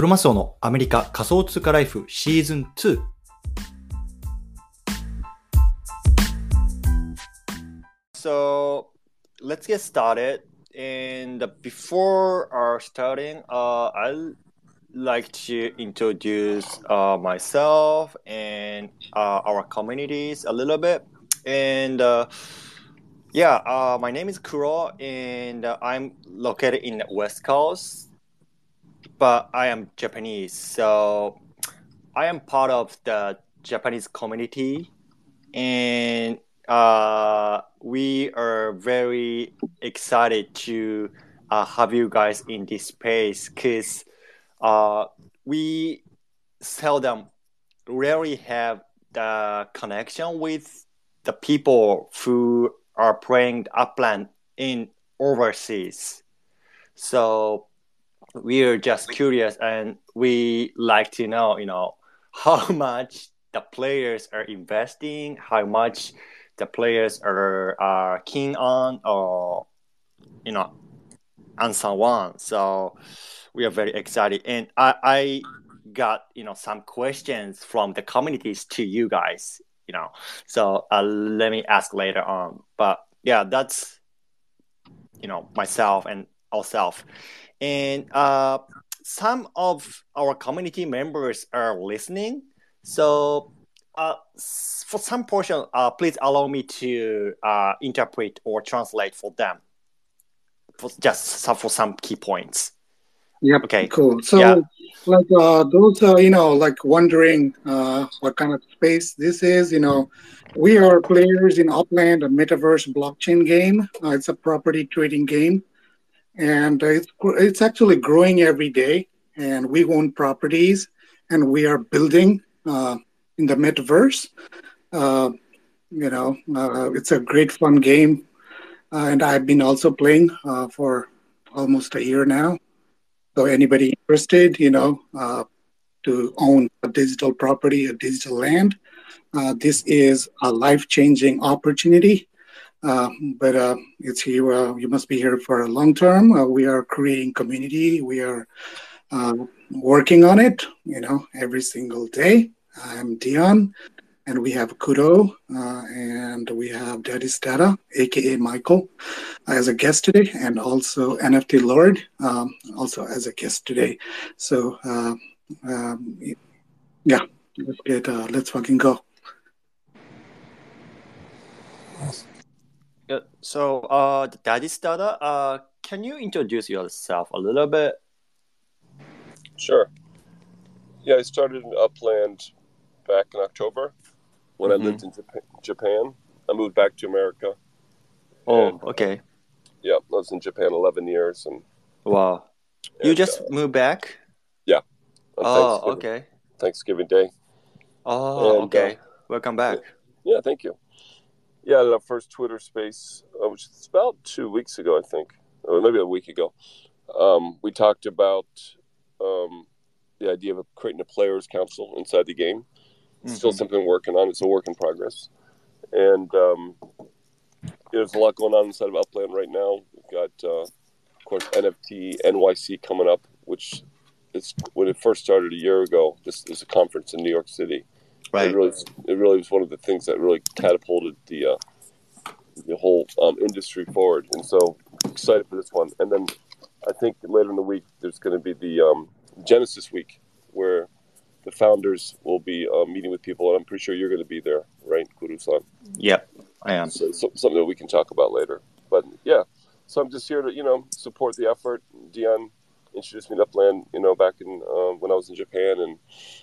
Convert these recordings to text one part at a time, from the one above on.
クロマスオのアメリカ仮想通貨ライフシーズン2。So, let's get started. And before our starting, uh, I'd like to introduce uh, myself and uh, our communities a little bit. And uh, yeah, uh, my name is Kuro, and uh, I'm located in the West Coast, but I am Japanese. So I am part of the Japanese community, and uh, we are very excited to uh, have you guys in this space because uh, we seldom rarely have the connection with the people who are playing upland in overseas. So we are just curious and we like to know, you know, how much the players are investing, how much the players are, are keen on or you know and so on. So we are very excited. And I, I got, you know, some questions from the communities to you guys you know. So uh, let me ask later on. But yeah, that's you know myself and ourselves, and uh, some of our community members are listening. So uh, for some portion, uh, please allow me to uh, interpret or translate for them, for just for some key points. Yeah. Okay. Cool. So, Yeah. like uh, those, uh, you know, like wondering uh, what kind of space this is. You know, we are players in Upland, a metaverse blockchain game. Uh, it's a property trading game, and it's it's actually growing every day. And we own properties, and we are building uh, in the metaverse. Uh, you know, uh, it's a great fun game, uh, and I've been also playing uh, for almost a year now. So anybody interested, you know, uh, to own a digital property, a digital land, this is a life-changing opportunity. Uh, but uh, it's here. Uh, you must be here for a long term. Uh, we are creating community. We are working on it. You know, every single day. I'm Dion, and we have Kudo, and we have Daddy's Data, aka Michael, as a guest today, and also NFT Lord, um, also as a guest today. So, um, yeah, let's get, uh, let's fucking go. Yeah, so, uh, Daddy Stada, uh, can you introduce yourself a little bit? Sure. Yeah, I started in Upland back in October when Mhm. I lived in Japan, Japan. I moved back to America. Oh, And, okay. Yeah, I was in Japan 11 years. And, Wow. You just uh, moved back? on Oh, Thanksgiving, okay. Thanksgiving Day. Oh, And, okay. Welcome back. Yeah, thank you. Yeah, I our first Twitter space, uh, which is about two weeks ago, I think, or maybe a week ago. Um, we talked about um, the idea of creating a players' council inside the game. It's still something we're working on. It's a work in progress. And um, there's a lot going on inside of Upland right now. We've got, uh, of course, NFT NYC coming up, which is when it first started a year ago. This is a conference in New York City. Right. It really, it really was one of the things that really catapulted the uh, the whole um, industry forward. And so excited for this one. And then I think later in the week there's going to be the um, Genesis Week, where the founders will be uh, meeting with people, and I'm pretty sure you're going to be there, right, Kuro-san? Yep, I am. So, so, something that we can talk about later. But yeah, so I'm just here to you know support the effort. Dion introduced me to Upland, you know, back in uh, when I was in Japan, and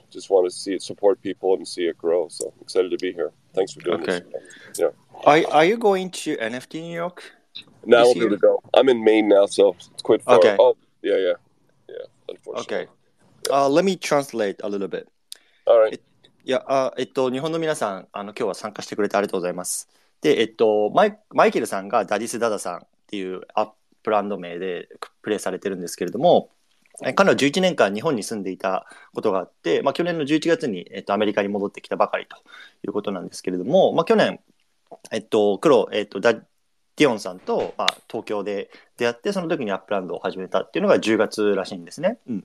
just want to see it support people and see it grow. So excited to be here. Thanks for doing Okay. this. Yeah. Are, are you going to NFT New York? Now This I'll be able year? to go. I'm in Maine now, so it's quite far. Okay. Oh, yeah, yeah, yeah. Unfortunately. Okay. Uh, let me translate a little bit. All right. いや、あえっと、日本の皆さん、あの、今日は参加してくれてありがとうございます。で、えっと、マイマイケルさんがダディス・ダダさんっていうアップ ブランド名でプレイされてるんですけれども、え彼は11年間日本に住んでいたことがあって、まあ、去年の11月に、えっと、アメリカに戻ってきたばかりということなんですけれども、まあ、去年、えっと、黒、えっと、ダディオンさんと、まあ、東京で出会って、その時にアップランドを始めたっていうのが10月らしいんですね。うん。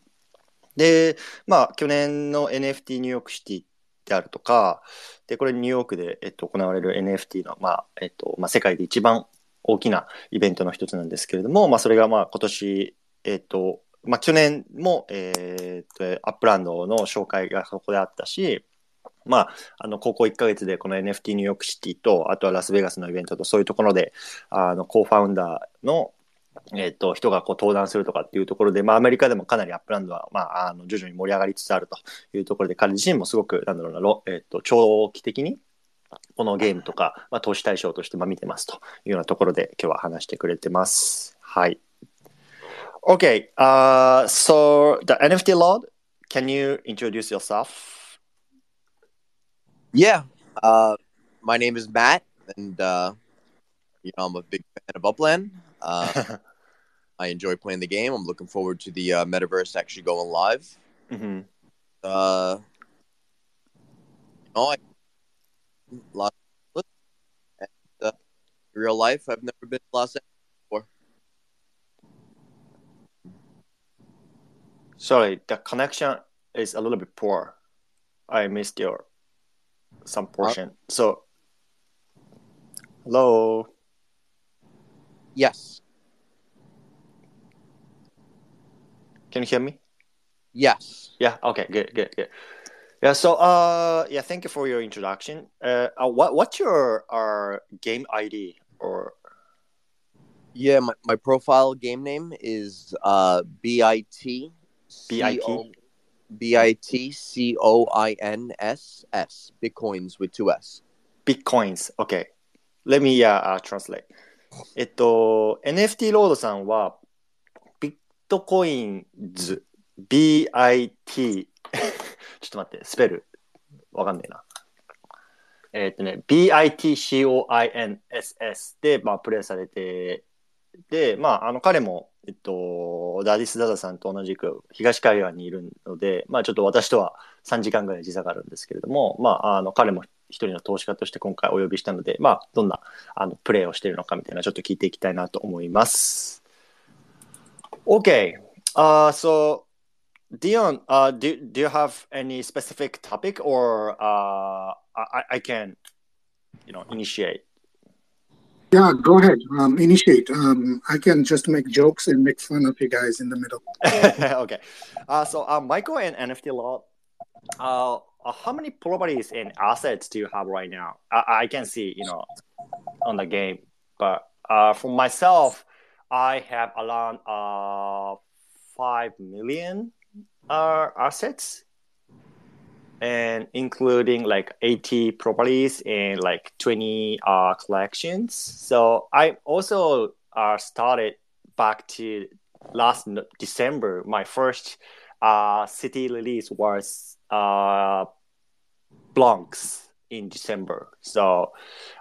で、まあ、去年の NFT ニューヨークシティであるとか、で、これニューヨークで、えっと、行われる NFT の、まあ、えっと、まあ、世界で一番大きなイベントの一つなんですけれども、まあ、それがまあ、今年、えっと、まあ、去年も、えー、っと、アップランドの紹介がそこであったし、まあ、あの、高校1ヶ月でこの NFT ニューヨークシティと、あとはラスベガスのイベントと、そういうところで、あの、コーファウンダーの、えっ、と、人がこう登壇するとかっていうところで、まあ、アメリカでもかなりアップランドは、まあ、あの、徐々に盛り上がりつつあるというところで、彼自身もすごく、なんだろうな、えっ、と、長期的に、このゲームとか、まあ、投資対象としてまあ見てますというようなところで今日は話してくれてます。はい。Okay, uh, so the NFT Lord, can you introduce yourself? Yeah, uh, my name is Matt, and uh, you know I'm a big fan of Upland. Uh, I enjoy playing the game. I'm looking forward to the uh, metaverse actually going live. Mm-hmm. Uh, you know, I Los Angeles, and uh, real life, I've never been to Los Angeles before. Sorry, the connection is a little bit poor. I missed your some portion. Uh, so, hello. Yes. Can you hear me? Yes. Yeah. Okay. Good. Good. Good. Yeah. So, uh, yeah. Thank you for your introduction. Uh, uh what what's your uh game ID or? Yeah, my, my profile game name is uh B I T B I T B I T C O I N S S Bitcoins with two S. Bitcoins. Okay. Let me uh, uh translate. えっと、NFT ロードさんは、ビットコインズ、BIT、 ちょっと待って、スペル、わかんねえな。えっとね、BITCOINSS で、まあ、プレイされて、で、まあ、あの、彼も、えっと、ダディス・ダダさんと同じく東海岸にいるので、まあ、ちょっと私とは3時間ぐらい時差があるんですけれども、まあ、あの、彼も一人の投資家として今回お呼びしたので、まあ、どんなあのプレーをしているのかみたいなちょっと聞いていきたいなと思います。OK! Uh, so, Dion, uh, do, do you have any specific topic or uh, I, I can, you know, initiate? Yeah, go ahead. Um, initiate. Um, I can just make jokes and make fun of you guys in the middle. okay. Uh, so, uh, Michael and NFT Lord, uh, uh, how many properties and assets do you have right now? I, I can see, you know, on the game, but uh, for myself, I have around uh, five million uh, assets, and including like 80 properties and like 20 uh, collections. So I also uh, started back to last December. My first uh, city release was uh, in December. So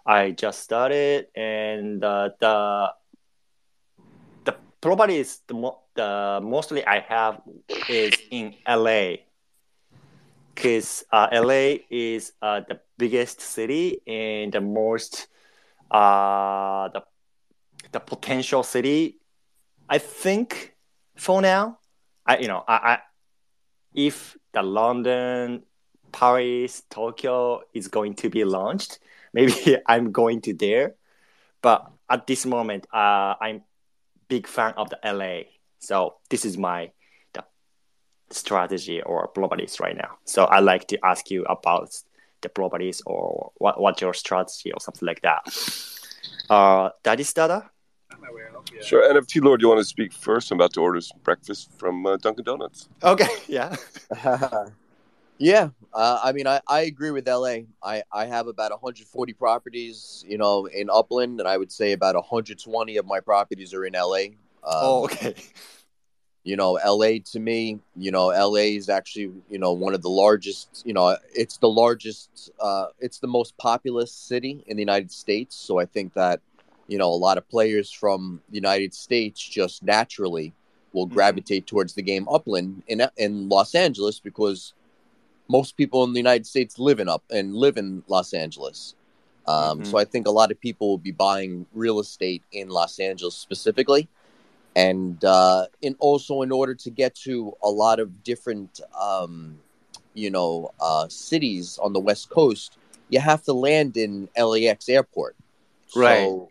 I just started, and uh, the the properties the, mo- the mostly I have is in LA because uh, LA is uh, the biggest city and the most uh, the the potential city. I think for now, I you know I, I if the London, Paris, Tokyo is going to be launched, maybe I'm going to there. But at this moment, uh, I'm big fan of the LA. So this is my strategy or properties right now. So I'd like to ask you about the properties or what what's your strategy or something like that. Uh, Daddy Stada? Sure. NFT Lord, you want to speak first? I'm about to order some breakfast from uh, Dunkin' Donuts. Okay. Yeah. yeah. Uh, I mean, I, I agree with LA. I, I have about 140 properties, you know, in Upland, and I would say about 120 of my properties are in LA. Um, oh, okay. You know, LA to me, you know, LA is actually, you know, one of the largest, you know, it's the largest, uh, it's the most populous city in the United States. So I think that you know, a lot of players from the United States just naturally will mm-hmm. gravitate towards the game upland in in Los Angeles because most people in the United States live in up and live in Los Angeles. Um, mm-hmm. So I think a lot of people will be buying real estate in Los Angeles specifically and uh, and also in order to get to a lot of different um, you know uh, cities on the west coast, you have to land in LAX airport. Right. So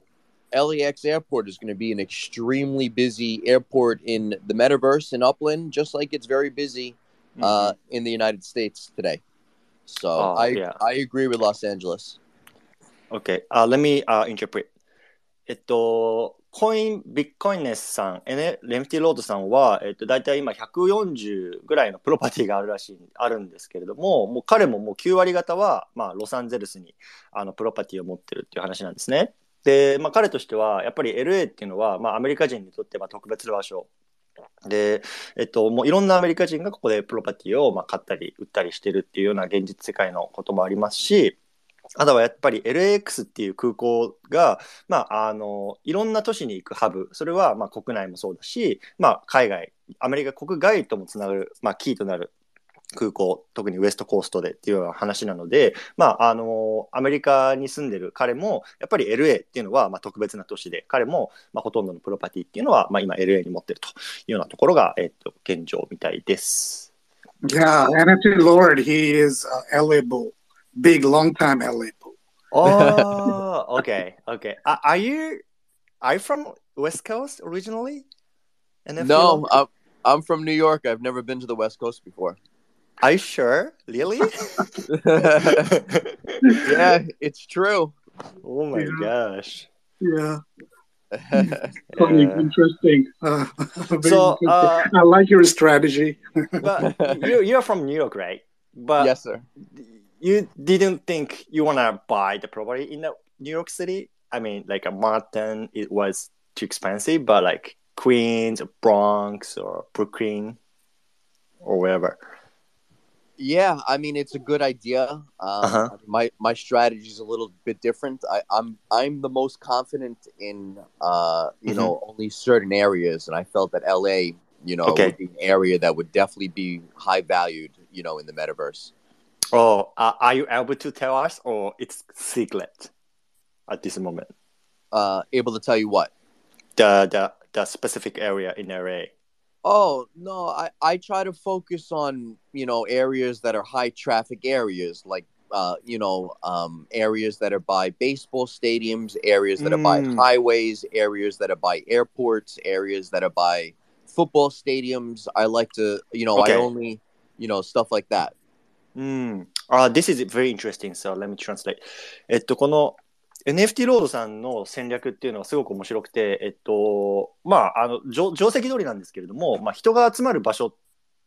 LAX airport is going to be an extremely busy airport in the metaverse in Upland, just like it's very busy uh, in the United States today. So Oh, I yeah. I agree with Los Angeles. Okay, uh, let me、uh, interpret. えっと、 コイン、ビッグコインネスさん、エレンプティロードさんは、えっと、大体今140ぐらいのプロパティがあるらしい、あるんですけれども、もう彼ももう9割方は、まあ、ロサンゼルスに、あの、プロパティを持ってるっていう話なんですね。で、まあ、彼としては、やっぱり LA っていうのは、まあ、アメリカ人にとっては特別な場所。で、えっと、もういろんなアメリカ人がここでプロパティをまあ買ったり売ったりしてるっていうような現実世界のこともありますし、あとはやっぱり LAX っていう空港が、まあ、あの、いろんな都市に行くハブ。それは、まあ、国内もそうだし、まあ、海外、アメリカ国外ともつながる、まあ、キーとなる空港、特にウエストコーストでっていうような話なので、まあ、あの、アメリカに住んでる彼も、やっぱり LA っていうのは、まあ、特別な都市で、彼も、まあ、ほとんどのプロパティっていうのは、まあ、今 LA に持ってるというようなところが、えっと、現状みたいです。Yeah, NFT Lord, he is uh, LA Bull, big, long time LA Bull. Oh, okay, okay. Uh, are you are you from West Coast originally? NFT No, I'm, I'm from New York. I've never been to the West Coast before. are you sure? Really? yeah, it's true. oh my Yeah. gosh. Yeah, funny, Yeah. interesting. Uh, So, interesting. uh, I like your strategy. but you you're from New York, right? But yes, sir. You didn't think you wanna buy the property in the New York City? I mean, like a Manhattan, it was too expensive, but like Queens, or Bronx, or Brooklyn, or wherever. Yeah, I mean it's a good idea. Um, Uh-huh. My my strategy is a little bit different. I, I'm I'm the most confident in uh, you know only certain areas, and I felt that LA, you know, Okay. would be an area that would definitely be high valued, you know, in the metaverse. Oh, uh, are you able to tell us, or it's secret at this moment? Uh, able to tell you what? The the the specific area in LA. Oh no, I, I try to focus on you know areas that are high traffic areas, like uh, you know um, areas that are by baseball stadiums, areas that are by Mm. highways, areas that are by airports, areas that are by football stadiums. I like to you know Okay. I only you know stuff like that. うん。あ、this is very interesting. So let me translate. えっと、この NFT ロードさんの戦略っていうのはすごく面白くて、えっと、まあ、あの、定定石通りなんですけれども、まあ、人が集まる場所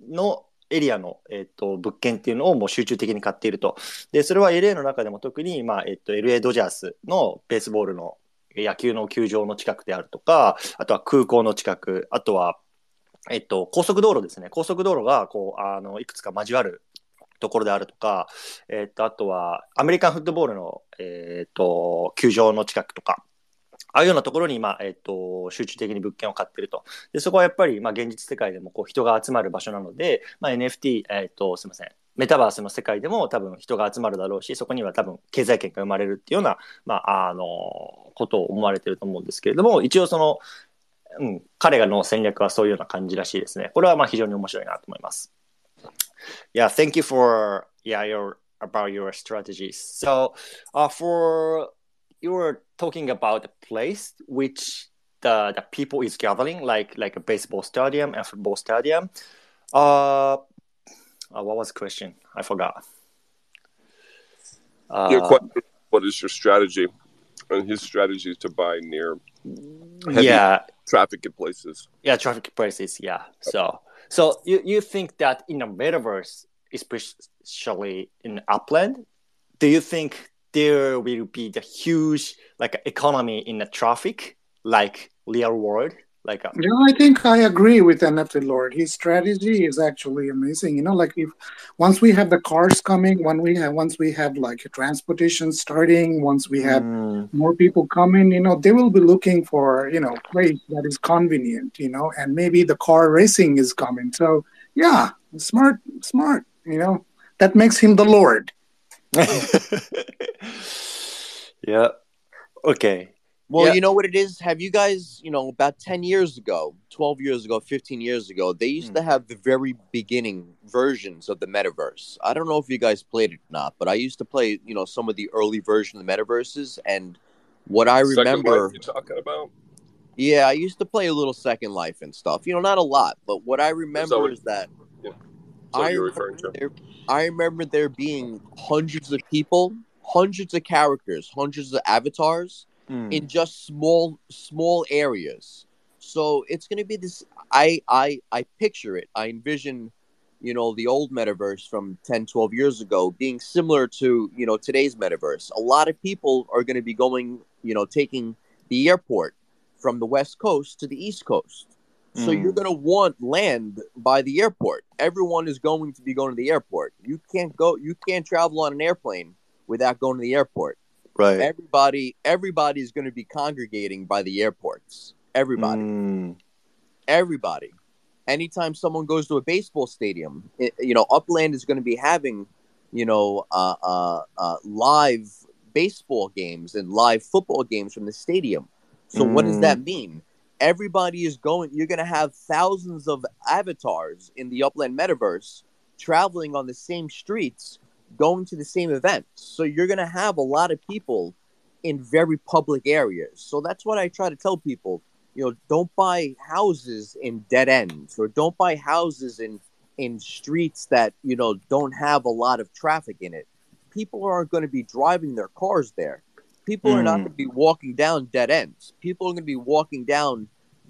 のエリアの、えっと、物件っていうのをもう集中的に買っていると。で、それは LA の中でも特に、まあ、えっと、LA ドジャースのベースボールの野球の球場の近くであるとか、あとは空港の近く、あとは、えっと、高速道路ですね。高速道路が、こう、あの、いくつか交わるところであるとか、えっと、あとは、アメリカンフットボールの、えっと、球場の近くとか、ああいうようなところに、まあ、えっと、集中的に物件を買ってると。で、そこはやっぱり、まあ、現実世界でも、こう、人が集まる場所なので、まあ、NFT、えっと、すみません。メタバースの世界でも多分人が集まるだろうし、そこには多分経済圏が生まれるっていうような、まあ、あの、ことを思われてると思うんですけれども、一応その、うん、彼らの戦略はそういうような感じらしいですね。これはまあ非常に面白いなと思います。Yeah, thank you for yeah your about your strategies. So, uh, for you were talking about a place which the the people is gathering, like like a baseball stadium and football stadium. Uh, uh what was the question? I forgot. Uh, Your question, what is your strategy? And his strategy is to buy near yeah, traffic in places. yeah traffic places yeah so so you, you think that in the metaverse especially in upland do you think there will be the huge like economy in the traffic like real world like a, Yeah, I think I agree with NFT Lord. His strategy is actually amazing. You know, like if once we have the cars coming, when we have once we have like transportation starting, once we have Mm, more people coming, you know, they will be looking for, you know, place that is convenient, you know, and maybe the car racing is coming. So yeah, smart, smart, you know, that makes him the Lord. yeah okay Well, Yeah. you know what it is? Have you guys, you know, about 10 years ago, 12 years ago, 15 years ago, they used Hmm. to have the very beginning versions of the metaverse. I don't know if you guys played it or not, but I used to play, you know, some of the early version of the metaverses. And what I Second remember, Life you're talking about? yeah, I used to play a little Second Life and stuff, you know, not a lot, but what I remember what- is that what I you're remember, referring to. there, I remember there being hundreds of people, hundreds of characters, hundreds of avatars Mm. in just small small areas. So it's going to be this. I I I picture it. I envision, you know, the old metaverse from 10, 12 years ago being similar to you know today's metaverse. A lot of people are going to be going, you know, taking the airport from the west coast to the east coast. So Mm. you're going to want land by the airport. Everyone is going to be going to the airport. You can't go. You can't travel on an airplane without going to the airport Right. everybody everybody is going to be congregating by the airports everybody Mm. everybody anytime someone goes to a baseball stadium it, you know upland is going to be having you know uh, uh, uh, live baseball games and live football games from the stadium so what does Mm. that mean everybody is going you're going to have thousands of avatars in the upland metaverse traveling on the same streets going to the same event. so you're going to have a lot of people in very public areas. So that's what i try to tell people. You know don't buy houses in dead ends or don't buy houses in in streets that you know don't have a lot of traffic in it. People aren't going to be driving their cars there. People are not Mm. going to be walking down dead ends. People are going to be walking down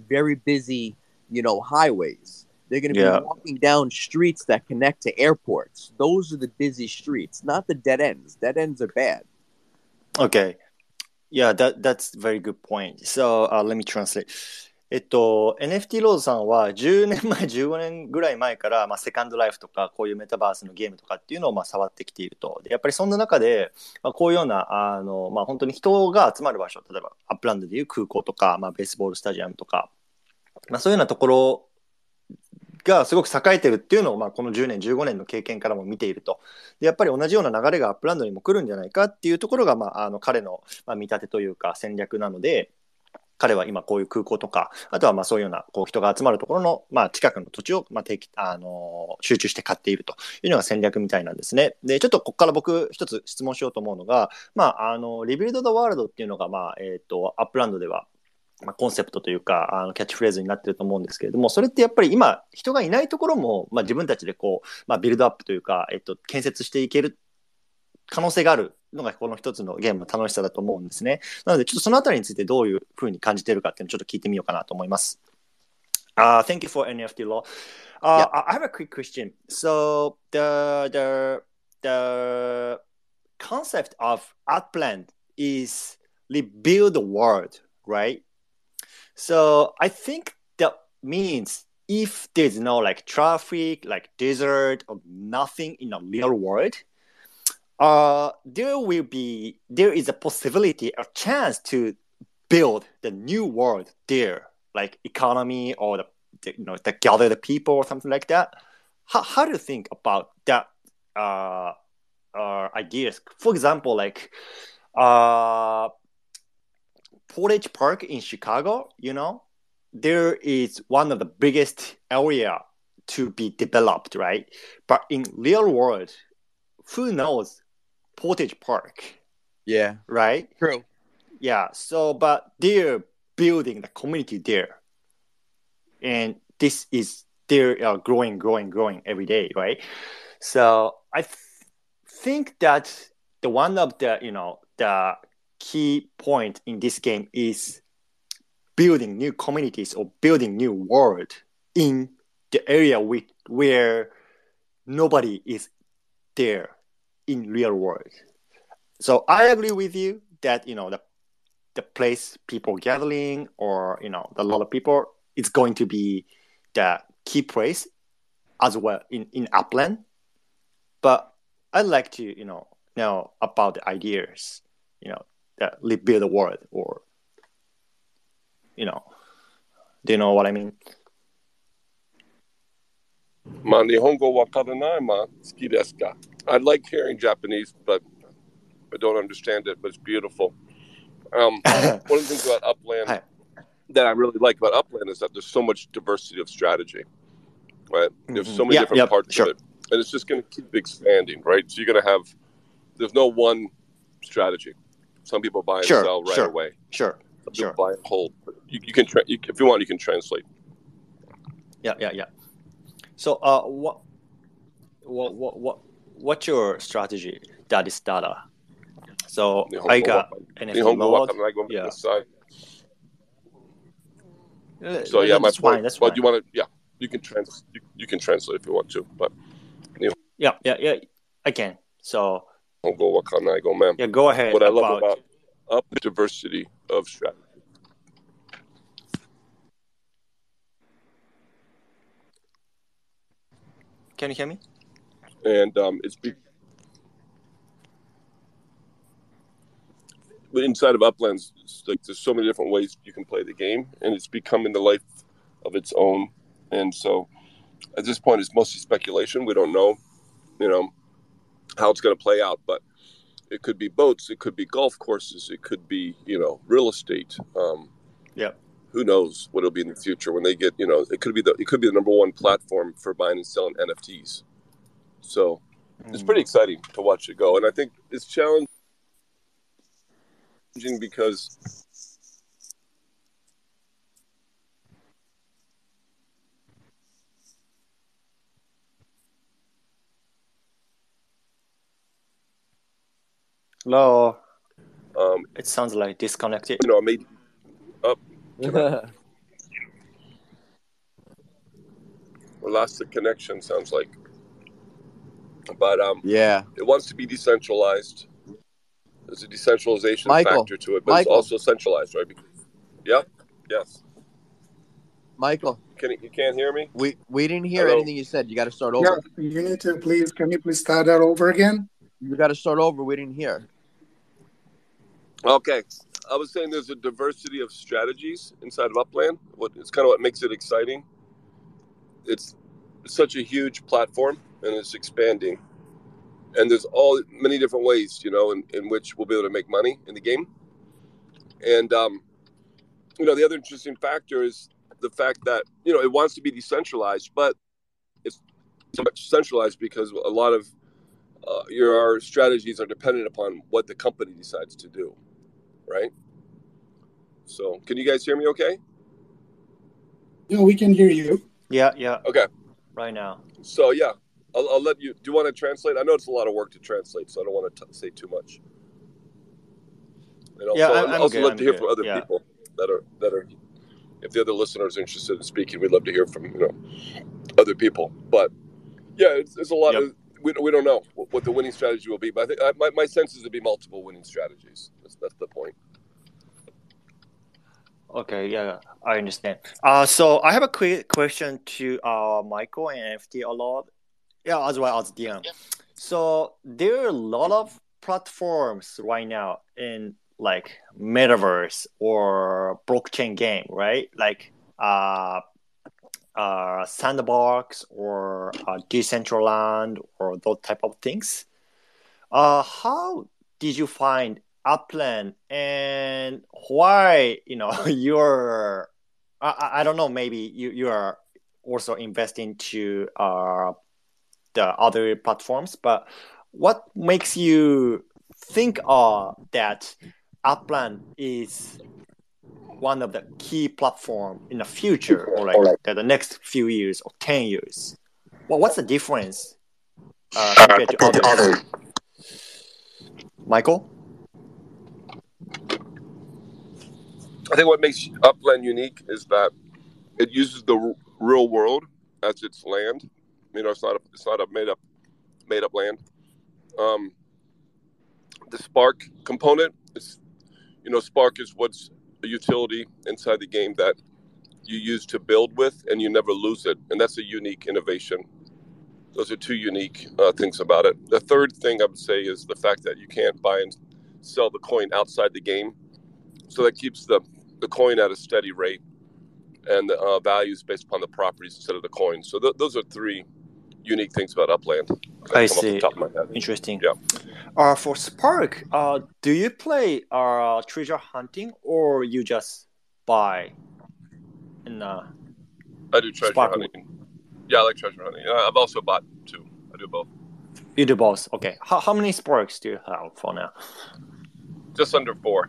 very busy you know highways they're going to Yeah. be walking down streets that connect to airports those are the busy streets not the dead ends dead ends are bad Okay. Yeah, that, that's very good point. So, uh, let me translate. えっと、NFT ローズさんは10年前、15年ぐらい前から、まあ、セカンドライフとか、こういうメタバースのゲームとかっていうのを、まあ、触ってきていると。で、やっぱりそんな中で、まあ、こういうような、あの、まあ、本当に人が集まる場所、例えば、アップランドでいう空港とか、まあ、ベースボールスタジアムとか、まあ、そういうようなところがすごく栄えてるっていうのを、まあ、この10年、15年の経験からも見ていると。で、やっぱり同じような流れがアップランドにも来るんじゃないかっていうところが、まあ、あの、彼の、ま、見立てというか戦略なので、彼は今こういう空港とか、あとはまあそういうようなこう人が集まるところの、まあ、近くの土地を、まあ、定期あの集中して買っているというのが戦略みたいなんですね。で、ちょっとここから僕一つ質問しようと思うのが、まあ、あの、リビルド・ザ・ワールドっていうのが、まあ、えっ、と、アップランドでは、まあ、コンセプトというかあのキャッチフレーズになってると思うんですけれどもそれってやっぱり今人がいないところも、まあ、自分たちでこう、まあ、ビルドアップというか、えっと、建設していける可能性があるのがこの一つのゲームの楽しさだと思うんですね。なのでちょっとそのあたりについてどういうふうに感じているかっていうのをちょっと聞いてみようかなと思います。Uh, thank you for NFT law. Uh, Yeah. I have a quick question. So the the the concept of Artplan is rebuild the world, right? So I think that means if there's no like traffic, like desert or nothing in the real world, uh, there will be there is a possibility, a chance to build the new world there, like economy or the, the you know the gather the people or something like that. How how do you think about that uh, uh ideas? For example, like uh Portage Park in Chicago, you know, there is one of the biggest area to be developed, right? But in real world, who knows Portage Park, yeah right? true Yeah. So, but they're building the community there, and this is they're uh, growing, growing, growing every day, right? So I th- think that the one of the you know the key point in this game is building new communities or building new world in the area with, where nobody is there in real world. So I agree with you that you know the the place people gathering or you know the lot of people is going to be the key place as well in in upland. But I'd like to you know know about the ideas you know that rebuild the world or you know do you know what I mean? まあ、日本語わからない、まあ、好きですか I like hearing Japanese, but I don't understand it, but it's beautiful. Um, one of the things about Upland Hi. that I really like about Upland is that there's so much diversity of strategy, right? There's so Mhm. many Yeah, different yeah, parts sure. of it, and it's just going to keep expanding, right? So you're going to have there's no one strategy. Some people buy and Sure, sell right sure. away. Sure. Some people Sure. buy and hold. You, you can, tra- you, if you want, you can translate. Yeah, yeah, yeah. So, uh, what, what, what, what, what's your strategy that is data? So I got NFT Nihongo yeah. Uh, So yeah, my that's point. fine. That's well, fine. you want to? Yeah, you can trans. You, you can translate if you want to, but Yeah, yeah, yeah. I can. So Nihongo Wakanai Gomem. yeah, go ahead. What I love about up the diversity of strategy. Can you hear me? and um, it's be- inside of Uplands, it's like there's so many different ways you can play the game, and it's becoming the life of its own. And so, at this point, it's mostly speculation. We don't know, you know, how it's going to play out, but it could be boats, it could be golf courses, it could be you know real estate. Um, Yeah. Who knows what it'll be in the future when they get you know it could be the it could be the number one platform for buying and selling NFTs. So it's Mm. pretty exciting to watch it go, and I think it's challenging because Hello. um, It sounds like disconnected. you know, I made we lost the connection. Sounds like, but um, yeah. it wants to be decentralized. There's a decentralization Michael, factor to it, but Michael. it's also centralized, right? Because, yep, yes. Michael, Can you, you can't hear me? we we didn't hear Hello? anything you said. You got to start Yeah, over. you need to please. Can you please start that over again? You got to start over. We didn't hear. Okay, I was saying there's a diversity of strategies inside of Upland. What it's kind of what makes it exciting. It's such a huge platform and it's expanding, and there's all many different ways, you know, in, in which we'll be able to make money in the game. And um, you know, the other interesting factor is the fact that you know it wants to be decentralized, but it's so much centralized because a lot of uh, your our strategies are dependent upon what the company decides to do, right? So, can you guys hear me? Okay. Yeah, we can hear you. Yeah, yeah. Okay. Right now. So yeah, I'll, I'll let you. Do you want to translate? I know it's a lot of work to translate, so I don't want to t- say too much. And also, Yeah, I'm- I'd I'm also good, love I'm to hear good, from other yeah. people that are that are. If the other listeners are interested in speaking, we'd love to hear from you know other people. But yeah, it's, it's a lot Yep. of we, we don't know what, what the winning strategy will be. But I think I, my my sense is to be multiple winning strategies. That's, that's the point. Okay, yeah, I understand. Uh, so I have a quick question to uh, Michael and FT a lot, yeah, as well as Dion. So there are a lot of platforms right now in like metaverse or blockchain game, right? Like uh, uh, sandbox or uh, decentraland or those type of things. Uh, how did you find Upland and why you know you're I, I- don't know maybe you you are also investing to uh the other platforms but what makes you think uh that Upland is one of the key platform in the future or like the, the next few years or 10 years? Well what's the difference uh, compared to others Michael I think what makes Upland unique is that it uses the r- real world as its land. You know, it's not a, it's not a made up made up land. Um, the Spark component is, you know, Spark is what's a utility inside the game that you use to build with, and you never lose it, and that's a unique innovation. Those are two unique uh, things about it. The third thing I would say is the fact that you can't buy and sell the coin outside the game, so that keeps the the coin at a steady rate and the uh, values based upon the properties instead of the coin. So th- those are three unique things about Upland. I see. the top of my head. Interesting. Yeah. Uh, for Spark, uh, do you play uh, treasure hunting or you just buy? And uh, I do treasure Spark. hunting. Yeah, I like treasure hunting. Uh, I've also bought two. I do both. you do both. Okay. How, how many Sparks do you have for now? Just under four.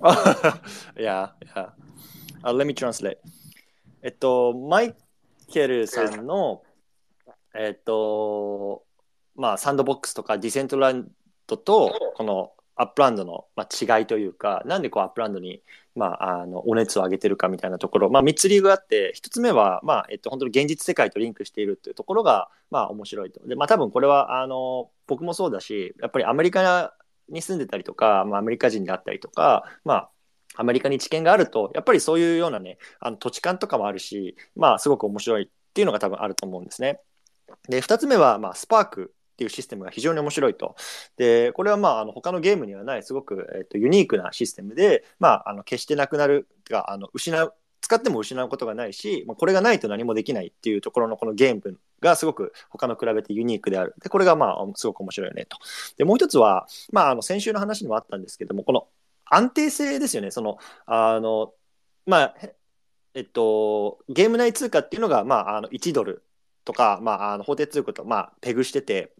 yeah, yeah. Uh, let me translate. えっと、マイケルさんの、えっと、まあ、サンドボックスとかディセントランドと、このアップランドの、まあ、違いというか、なんでこうアップランドに、まあ、あの、お熱を上げてるかみたいなところ、まあ、3つ理由があって、1つ目は、まあ、えっと、本当に現実世界とリンクしているっていうところが、まあ、面白いと。で、まあ、多分これは、あの、僕もそうだし、やっぱりアメリカに住んでたりとか、まあ、アメリカ人であったりとか、まあ、アメリカに知見があると、やっぱりそういうようなね、あの土地勘とかもあるし、まあ、すごく面白いっていうのが多分あると思うんですね。で、二つ目は、まあ、スパークっていうシステムが非常に面白いと。で、これはまあ、あの他のゲームにはない、すごく、えっと、ユニークなシステムで、まあ、あの決してなくなる、あの失う、使っても失うことがないし、まあ、これがないと何もできないっていうところのこのゲームがすごく他の比べてユニークである。で、これがまあ、すごく面白いよねと。で、もう一つは、まあ、あの先週の話にもあったんですけども、この安定性ですよね。その、あの、まあ、えっと、ゲーム内通貨っていうのが、まあ、あの1ドルとか、まあ、あの法定通貨と、まあ、ペグしてて、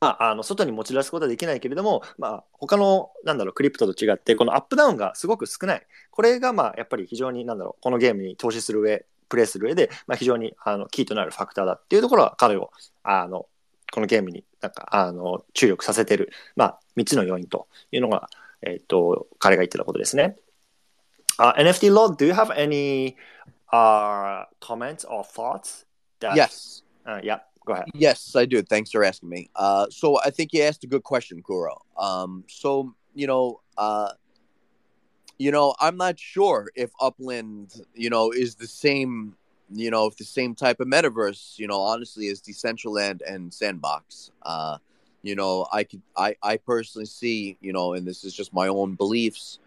まあ、あの外に持ち出すことはできないけれども、まあ、他のなんだろうクリプトと違ってこのアップダウンがすごく少ないこれがまあやっぱり非常になんだろうこのゲームに投資する上プレイする上で、まあ、非常にあのキーとなるファクターだっていうところは彼をあのこのゲームになんかあの注力させてる、まあ、3つの要因というのが、えっと彼が言ってたことですね。Uh, NFT Lord, do you have any uh, comments or thoughts? That, Yes. Uh, yeah, go ahead. Yes, I do. Thanks for asking me. Uh, so I think you asked a good question, Kuro. Um, so you know, uh, you know, I'm not sure if Upland, you know, is the same, you know, if the same type of metaverse, you know, honestly, as Decentraland and Sandbox. Uh, you know, I could, I, I personally see, you know, and this is just my own beliefs.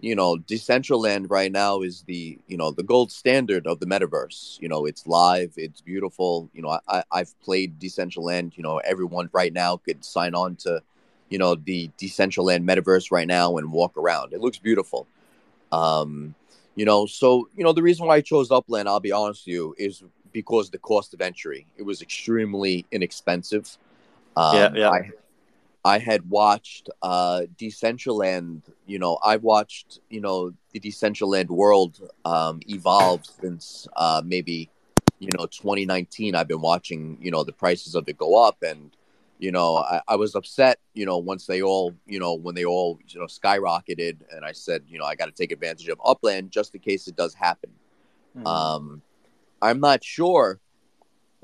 You know, Decentraland right now is the, you know, the gold standard of the metaverse. You know, it's live, it's beautiful. You know, I, I've played Decentraland. You know, everyone right now could sign on to, you know, the Decentraland metaverse right now and walk around. It looks beautiful. Um, you know, so you know the reason why I chose Upland, I'll be honest with you, is because the cost of entry. It was extremely inexpensive. Um, Yeah, yeah. I, I had watched uh, Decentraland. You know, I've watched you know the Decentraland world um, evolve since uh, maybe you know 2019. I've been watching you know the prices of it go up, and you know I, I was upset. You know once they all you know when they all you know skyrocketed, and I said you know I got to take advantage of Upland just in case it does happen. Mm. Um, I'm not sure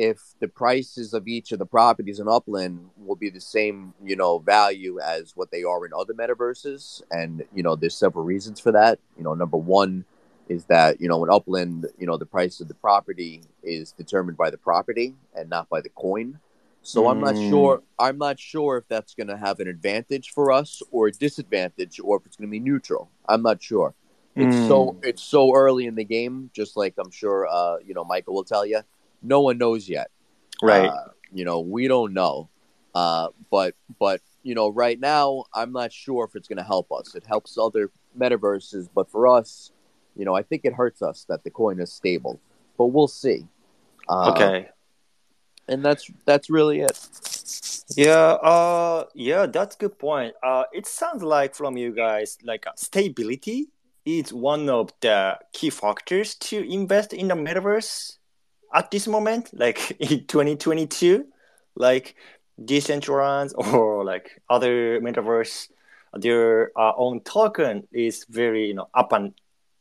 if the prices of each of the properties in Upland will be the same, you know, value as what they are in other metaverses. And, you know, there's several reasons for that. You know, number one is that, you know, in Upland, you know, the price of the property is determined by the property and not by the coin. So I'm not Mm. sure. I'm not sure if that's going to have an advantage for us or a disadvantage, or if it's going to be neutral. I'm not sure. It's so it's so early in the game. Just like I'm sure, uh, you know, Michael will tell you, no one knows yet. right. Uh, you know, we don't know. Uh, but but you know, right now, I'm not sure if it's going to help us. It helps other metaverses, but for us, you know, I think it hurts us that the coin is stable. But we'll see. Uh, okay. And that's that's really it. Yeah, uh, yeah, that's good point. Uh, it sounds like from you guys, like uh, stability is one of the key factors to invest in the metaverse at this moment, like in 2022, like Decentraland or like other metaverse, their uh, own token is very, you know, up and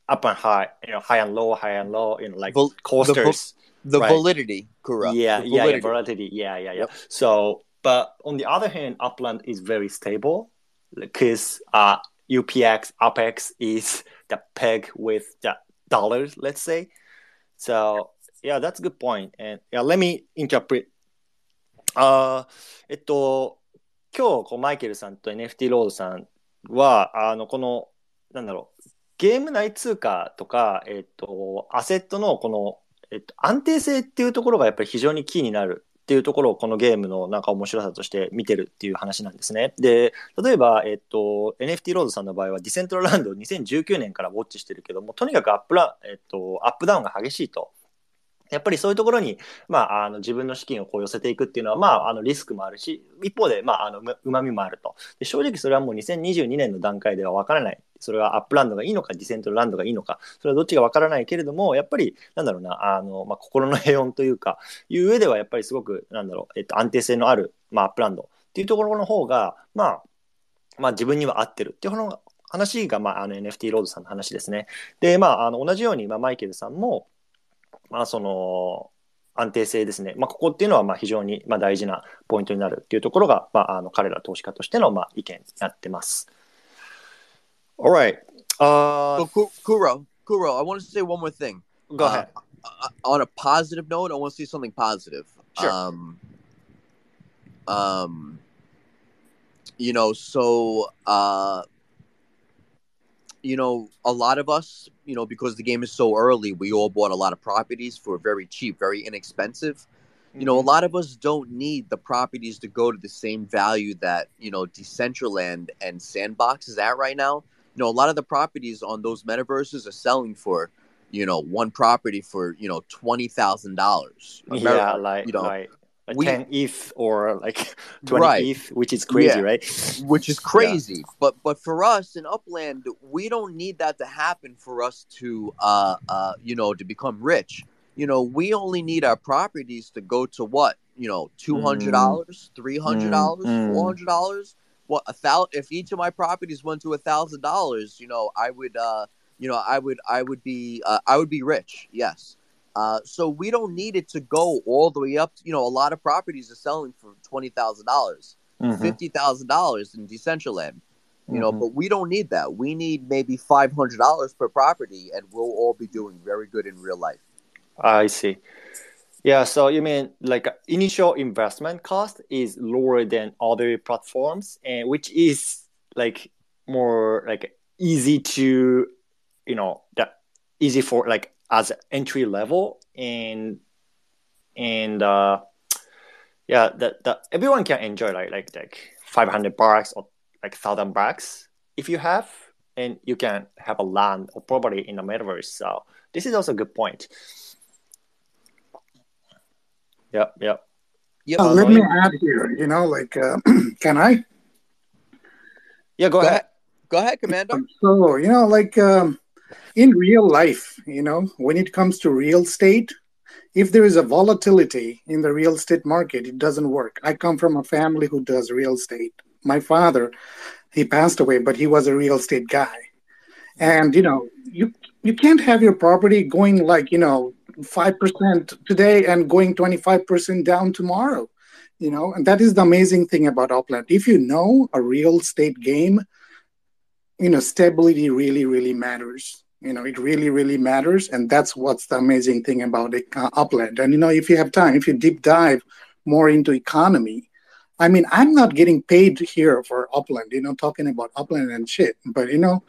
up and high, you know, high and low, high and low, you know, like Vol- coasters the right? validity, correct? Yeah, yeah, yeah, validity. Yeah, yeah, yeah. Yep. So, but on the other hand, Upland is very stable because uh, UPX, UPX is the peg with the dollars, let's say. So, yeah, that's a good point. And yeah, let me interpret. Uh, あえっと、今日こうマイケルさんと NFT ロードさんは、あの、この、なんだろう、ゲーム内通貨とか、えっと、アセットのこのえっと、安定性っていうところがやっぱり非常にキーになるっていうところをこのゲームのなんか面白さとして見てるっていう話なんですね。で、例えば、えっと、NFT ロードさんの場合はディセントラランドを2019年からウォッチしてるけども、とにかくアップラ、えっと、アップダウンが激しいと。やっぱりそういうところに、まあ、あの自分の資金をこう寄せていくっていうのは、まあ、あのリスクもあるし、一方で、まあ、あのうまみもあるとで。正直それはもう2022年の段階では分からない。それはアップランドがいいのか、ディセントランドがいいのか、それはどっちが分からないけれども、やっぱり、なんだろうな、あの、まあ、心の平穏というか、いう上では、やっぱりすごく、なんだろう、えっと、安定性のある、まあ、アップランドっていうところの方が、まあ、まあ、自分には合ってるっていう話が、まあ、あの NFT ロードさんの話ですね。で、まあ、あの同じように、まあ、マイケルさんも、まあ、その、安定性ですね。まあ、ここっていうのはまあ非常にまあ大事なポイントになるっていうところが、まあ、あの彼ら投資家としてのまあ意見になってます。Alright. Uh, so, Kuro, Kuro, I want to say one more thing. Go ahead. Uh, on a positive note, I want to say something positive. Sure. Um, um, you know, so uh, you know, a lot of us, you know, because the game is so early, we all bought a lot of properties for very cheap, very inexpensive. Mm-hmm. You know, a mm-hmm. lot of us don't need the properties to go to the same value that, you know, Decentraland and Sandbox is at right now. You know, a lot of the properties on those metaverses are selling for, you know, one property for, you know, $20,000. Yeah, like, you know, like we, 10 ETH or like 20 right. ETH, which is crazy, yeah. right? Which is crazy. Yeah. But but for us in Upland, we don't need that to happen for us to uh uh you know to become rich. You know, we only need our properties to go to what? You know, two hundred dollars, mm. three hundred dollars, mm. four hundred dollars. What a thousand? If each of my properties went to a thousand dollars, you know, I would, uh, you know, I would, I would be, uh, I would be rich. Yes. Uh, so we don't need it to go all the way up. To, you know, a lot of properties are selling for twenty thousand dollars, mm-hmm. fifty thousand dollars in Decentraland. You mm-hmm. know, but we don't need that. We need maybe five hundred dollars per property, and we'll all be doing very good in real life. I see. Yeah, so you mean like initial investment cost is lower than other platforms, and which is like more like easy to, you know, that easy for like as entry level and and uh, yeah that that everyone can enjoy like like like 500 bucks or like 1000 bucks if you have and you can have a land or property in the metaverse. So this is also a good point. Yep yep. Yeah uh, let me add here you know like uh, can i? Yeah go, go ahead. ahead. Go ahead commander so you know like um in real life, you know, when it comes to real estate, if there is a volatility in the real estate market, it doesn't work. I come from a family who does real estate. My father, he passed away, but he was a real estate guy. And you know, you you can't have your property going like, you know, 5% today and going 25% down tomorrow. You know, and that is the amazing thing about Upland. If you know a real estate game, you know, stability really, really matters. You know it really really matters and that's what's the amazing thing about uh, upland. And you know if you have time if you deep dive more into economy i mean i'm not getting paid here for upland you know talking about upland and shit but you know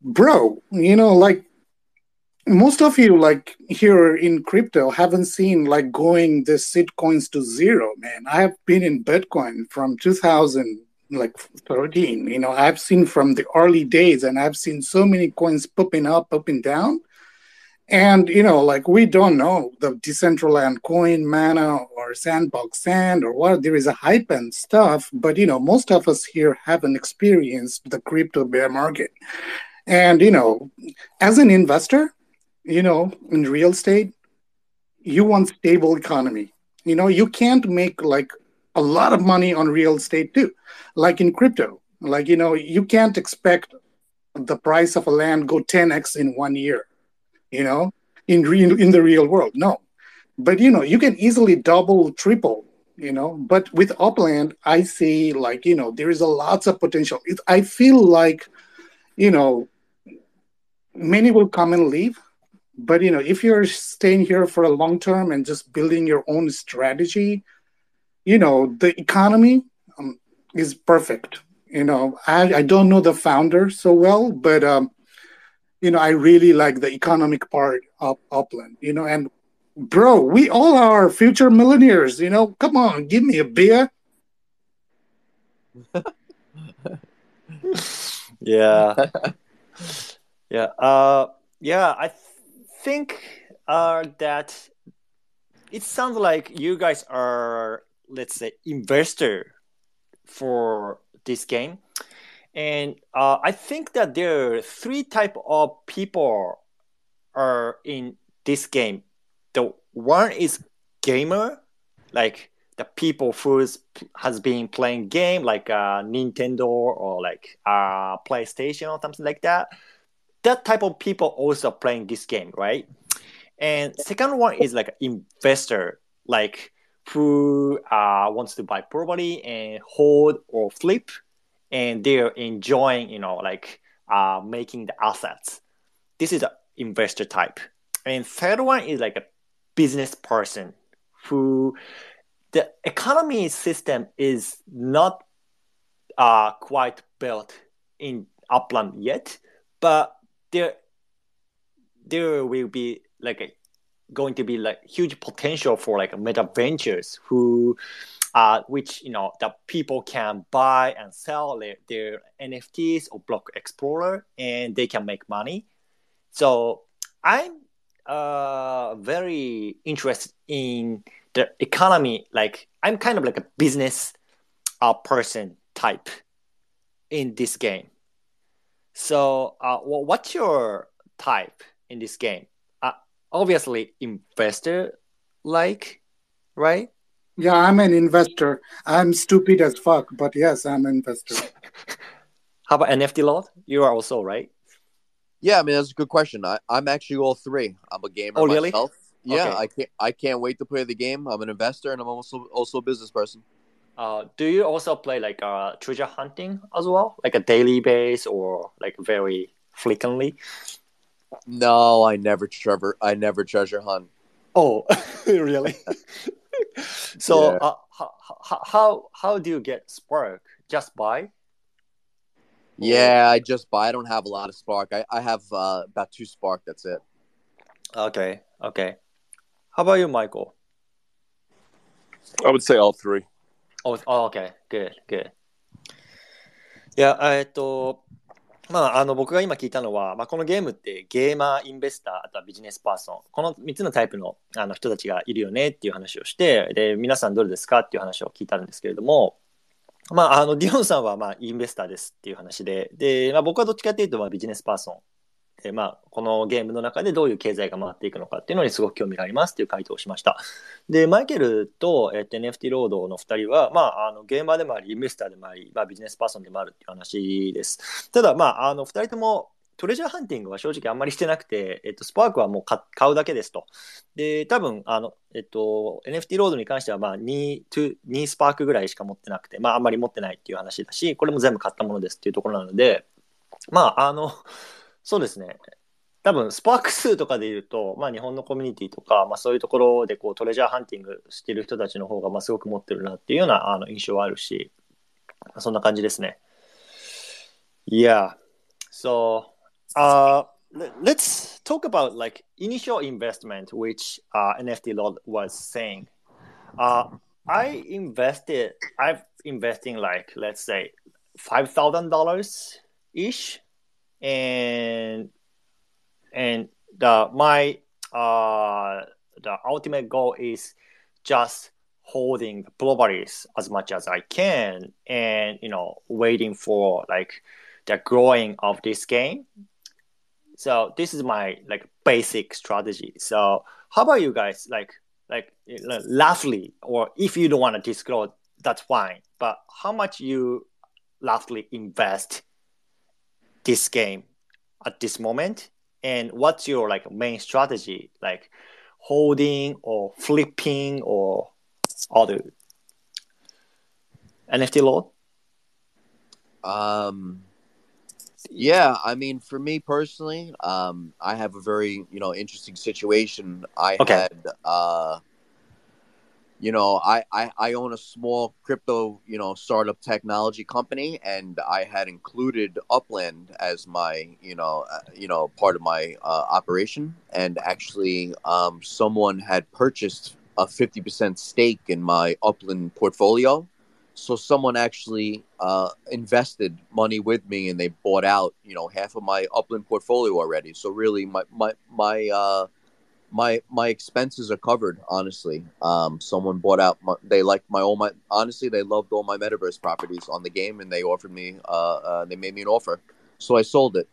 bro you know like most of you like here in crypto haven't seen like going the sit coins to zero man. I have been in bitcoin from 2000 like 13 you know i've seen from the early days and i've seen so many coins popping up up and down. And you know like we don't know the decentraland coin mana or sandbox sand or what there is a hype and stuff but you know most of us here haven't experienced the crypto bear market. And you know as an investor you know in real estate you want stable economy. You know you can't make like a lot of money on real estate too like in crypto. Like you know you can't expect the price of a land go 10x in one year you know in re- in the real world. No. But you know you can easily double triple you know but with upland i see like you know there is a lots of potential. It, i feel like you know many will come and leave but you know if you're staying here for a long term and just building your own strategy you know the economy um, is perfect you know I, I don't know the founder so well but um, you know i really like the economic part of upland you know and bro, we all are future millionaires. You know, come on, give me a beer. yeah yeah uh yeah i th- think uh that it sounds like you guys are let's say investor for this game and uh, i think that there are three type of people are in this game the one is gamer like the people who has been playing game like uh, Nintendo or like uh, PlayStation or something like that. That type of people also playing this game, right? And second one is like investor, like who uh, wants to buy property and hold or flip, and they're enjoying, you know, like uh, making the assets. This is an investor type. And third one is like a business person who the economy system is not uh, quite built in Upland yet, but there there will be like a, going to be like huge potential for like meta ventures who uh, which you know that people can buy and sell their, their NFTs or block explorer and they can make money. So I'm uh, very interested in the economy. Like i'm kind of like a business uh, person type in this game. So uh, well, what's your type in this game obviously investor like right yeah i'm an investor i'm stupid as fuck but yes i'm an investor how about nft lord you are also right yeah i mean that's a good question I, i'm actually all three i'm a gamer oh, really? myself yeah, okay. I can't. I can't wait to play the game. I'm an investor, and I'm also also a business person. Uh, do you also play like uh, treasure hunting as well, like a daily base or like very frequently? No, I never treasure. I never treasure hunt. Oh, really? so, yeah. uh, how, how how do you get spark? Just buy? Yeah, I just buy. I don't have a lot of spark. I I have uh, about two spark. That's it. Okay. Okay. How about you, Michael? I would say all three. Oh, oh okay, good, good. いや、えっと、 まあ、あの僕が今聞いたのは、まあ、このゲームってゲーマー、インベスター、あとはビジネスパーソン、この3つのタイプのあの人たちがいるよねっていう話をして、で、皆さんどれですか？っていう話を聞いたんですけれども、まあ、あのディオンさんはまあインベスターですっていう話で、で、まあ、僕はどっちかっていうとまあビジネスパーソンえ、まあ、このゲームの中でどういう経済が回っていくのかっていうのにすごく興味がありますっていう回答をしました。で、マイケルと、えー、NFT ロードの2人は、まあ、あのゲーマーでもあり、インベスターでもあり、まあ、ビジネスパーソンでもあるっていう話です。ただ、まあ、あの2人ともトレジャーハンティングは正直あんまりしてなくて、えっと、スパークはもう買うだけですと。で、多分、あの、えっと、NFT ロードに関しては、まあ2、2、2スパークぐらいしか持ってなくて、まあ、あんまり持ってないっていう話だし、これも全部買ったものですっていうところなので、まあ、あの、そうですね。多分スパーク数とかで言うと、まあ、日本のコミュニティとか、まあ、そういうところでこうトレジャーハンティングしてる人たちの方がまあすごく持ってるなっていうようなあの印象はあるし、そんな感じですね。Yeah. So, uh, let's talk about like initial investment, which uh, NFT Lord was saying. Uh, I invested, I've investing like, let's say, $5,000 ish. And and the my uh the ultimate goal is just holding the properties as much as I can and you know waiting for like the growing of this game. So this is my like basic strategy. So how about you guys? Like like roughly, or if you don't want to disclose, that's fine. But how much you roughly invest this game at this moment? And what's your like main strategy? Like holding or flipping or other? NFT Lord um yeah i mean for me personally um i have a very you know interesting situation. I okay. had uh you know, I, I, I own a small crypto, you know, startup technology company, and I had included Upland as my, you know, uh, you know, part of my uh, operation. And actually, um, someone had purchased a fifty percent stake in my Upland portfolio. So someone actually uh, invested money with me, and they bought out, you know, half of my Upland portfolio already. So really, my my my uh, my my expenses are covered honestly. Um someone bought out my, they like my all my honestly they loved all my metaverse properties on the game and they offered me uh, uh they made me an offer. So i sold it.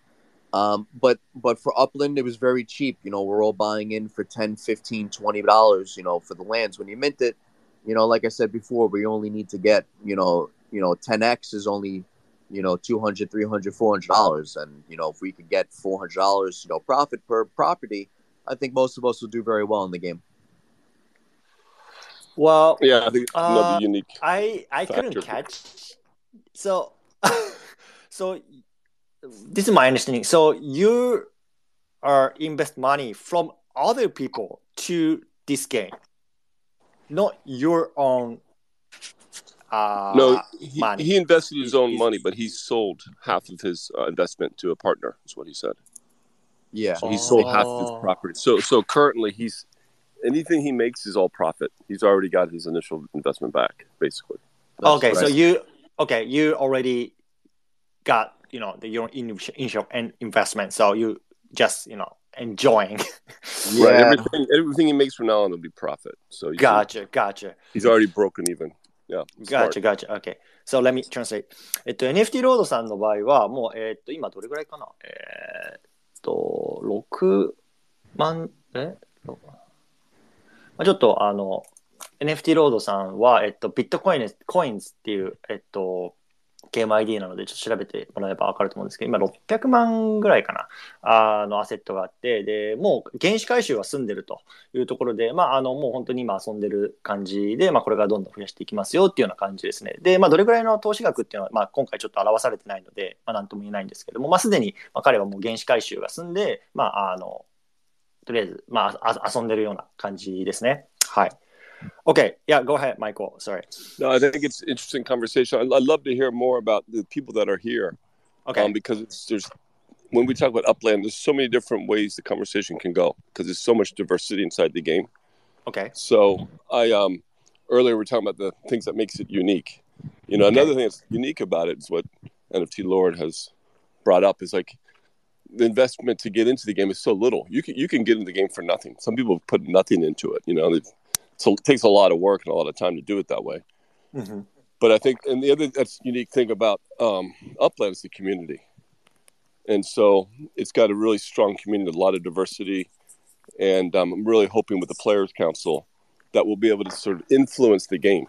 Um but but for upland it was very cheap. You know we're all buying in for 10 15 20 dollars you know for the lands. When you mint it you know like i said before we only need to get you know you know 10x is only you know 200 300 400 dollars. And you know if we could get 400 dollars you know profit per property I think most of us will do very well in the game. Well, Yeah, I think it's another Uh, unique. I I couldn't catch. So, so this is my understanding. So you are invest money from other people to this game, not your own. Uh, no, he, money. he invested his own money, but he sold half of his uh, investment to a partner. Is what he said. Yeah. So he sold half of his Oh. property. So so currently he's anything he makes is all profit. He's already got his initial investment back, basically. That's okay, so right. you okay, you already got you know the, your in, initial and investment, so you just you know enjoying. yeah. Right. Everything everything he makes from now on will be profit. So you can- gotcha, gotcha. he's already broken even. Yeah. smart. ガチャガチャ。OK。So let me translate. えっと、NFT ロードさんの場合は、もう、えっと、今どれぐらいかなえーっ と、6万、え？まあちょっと、あの、NFT ロードさんは、えっと、ビットコイン、コインズっていう、えっと、ゲーム ID なので、ちょっと調べてもらえばわかると思うんですけど、今600万ぐらいかな、あの、アセットがあって、で、もう原資回収は済んでるというところで、まあ、あの、もう本当に今遊んでる感じで、まあ、これからどんどん増やしていきますよっていうような感じですね。で、まあ、どれぐらいの投資額っていうのは、まあ、今回ちょっと表されてないので、まあ、なんとも言えないんですけども、まあ、すでに、まあ、彼はもう原資回収が済んで、まあ、あの、とりあえず、ま、あ遊んでるような感じですね。はい。Okay, yeah, go ahead, Michael. Sorry. No, I think it's interesting conversation. I, I'd love to hear more about the people that are here. Okay. um, because it's, there's when we talk about upland, there's so many different ways the conversation can go because there's so much diversity inside the game. okay. So I um earlier we are talking about the things that makes it unique. You know, another thing that's unique about it is what NFT Lord has brought up is like the investment to get into the game is so little. You can you can get into the game for nothing. Some people put nothing into it. You know, They've- so it takes a lot of work and a lot of time to do it that way. Mhm. But I think, and the other that's unique thing about um, Upland is the community, and so it's got a really strong community, a lot of diversity, and um, I'm really hoping with the Players Council that we'll be able to sort of influence the game,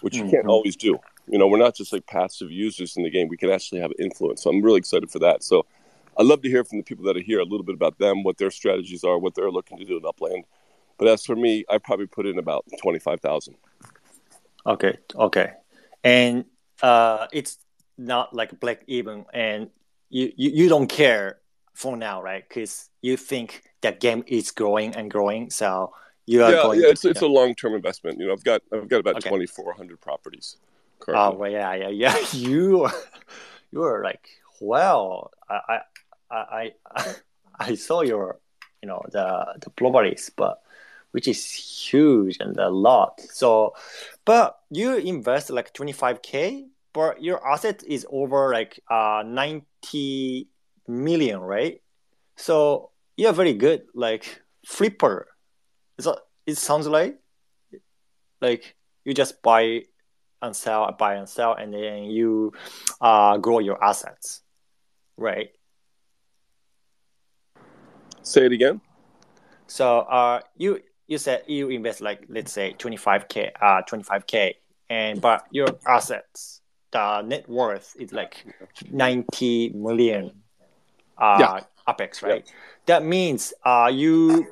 which you can't Mhm. always do. You know, we're not just like passive users in the game; we can actually have influence. So I'm really excited for that. So I'd love to hear from the people that are here a little bit about them, what their strategies are, what they're looking to do in Upland. But as for me, I probably put in about twenty five thousand. Okay, okay, and uh, it's not like black even, and you you, you don't care for now, right? Because you think that game is growing and growing, so you are yeah, going. yeah, it's it's a long term investment. You know, I've got I've got about Okay. twenty four hundred properties Oh well, yeah, yeah, yeah. You are- you are like well, I I I I, I saw your you know the the properties, but which is huge and a lot. So, but you invest like twenty five k, but your asset is over like uh ninety million, right? So you're very good, like flipper. So it sounds like like you just buy and sell, buy and sell, and then you uh, grow your assets, right? Say it again. So uh, you you said you invest like let's say twenty five k, uh, twenty five k, and but your assets, the net worth is like ninety million, uh, Yeah. UPX, right? That means uh, you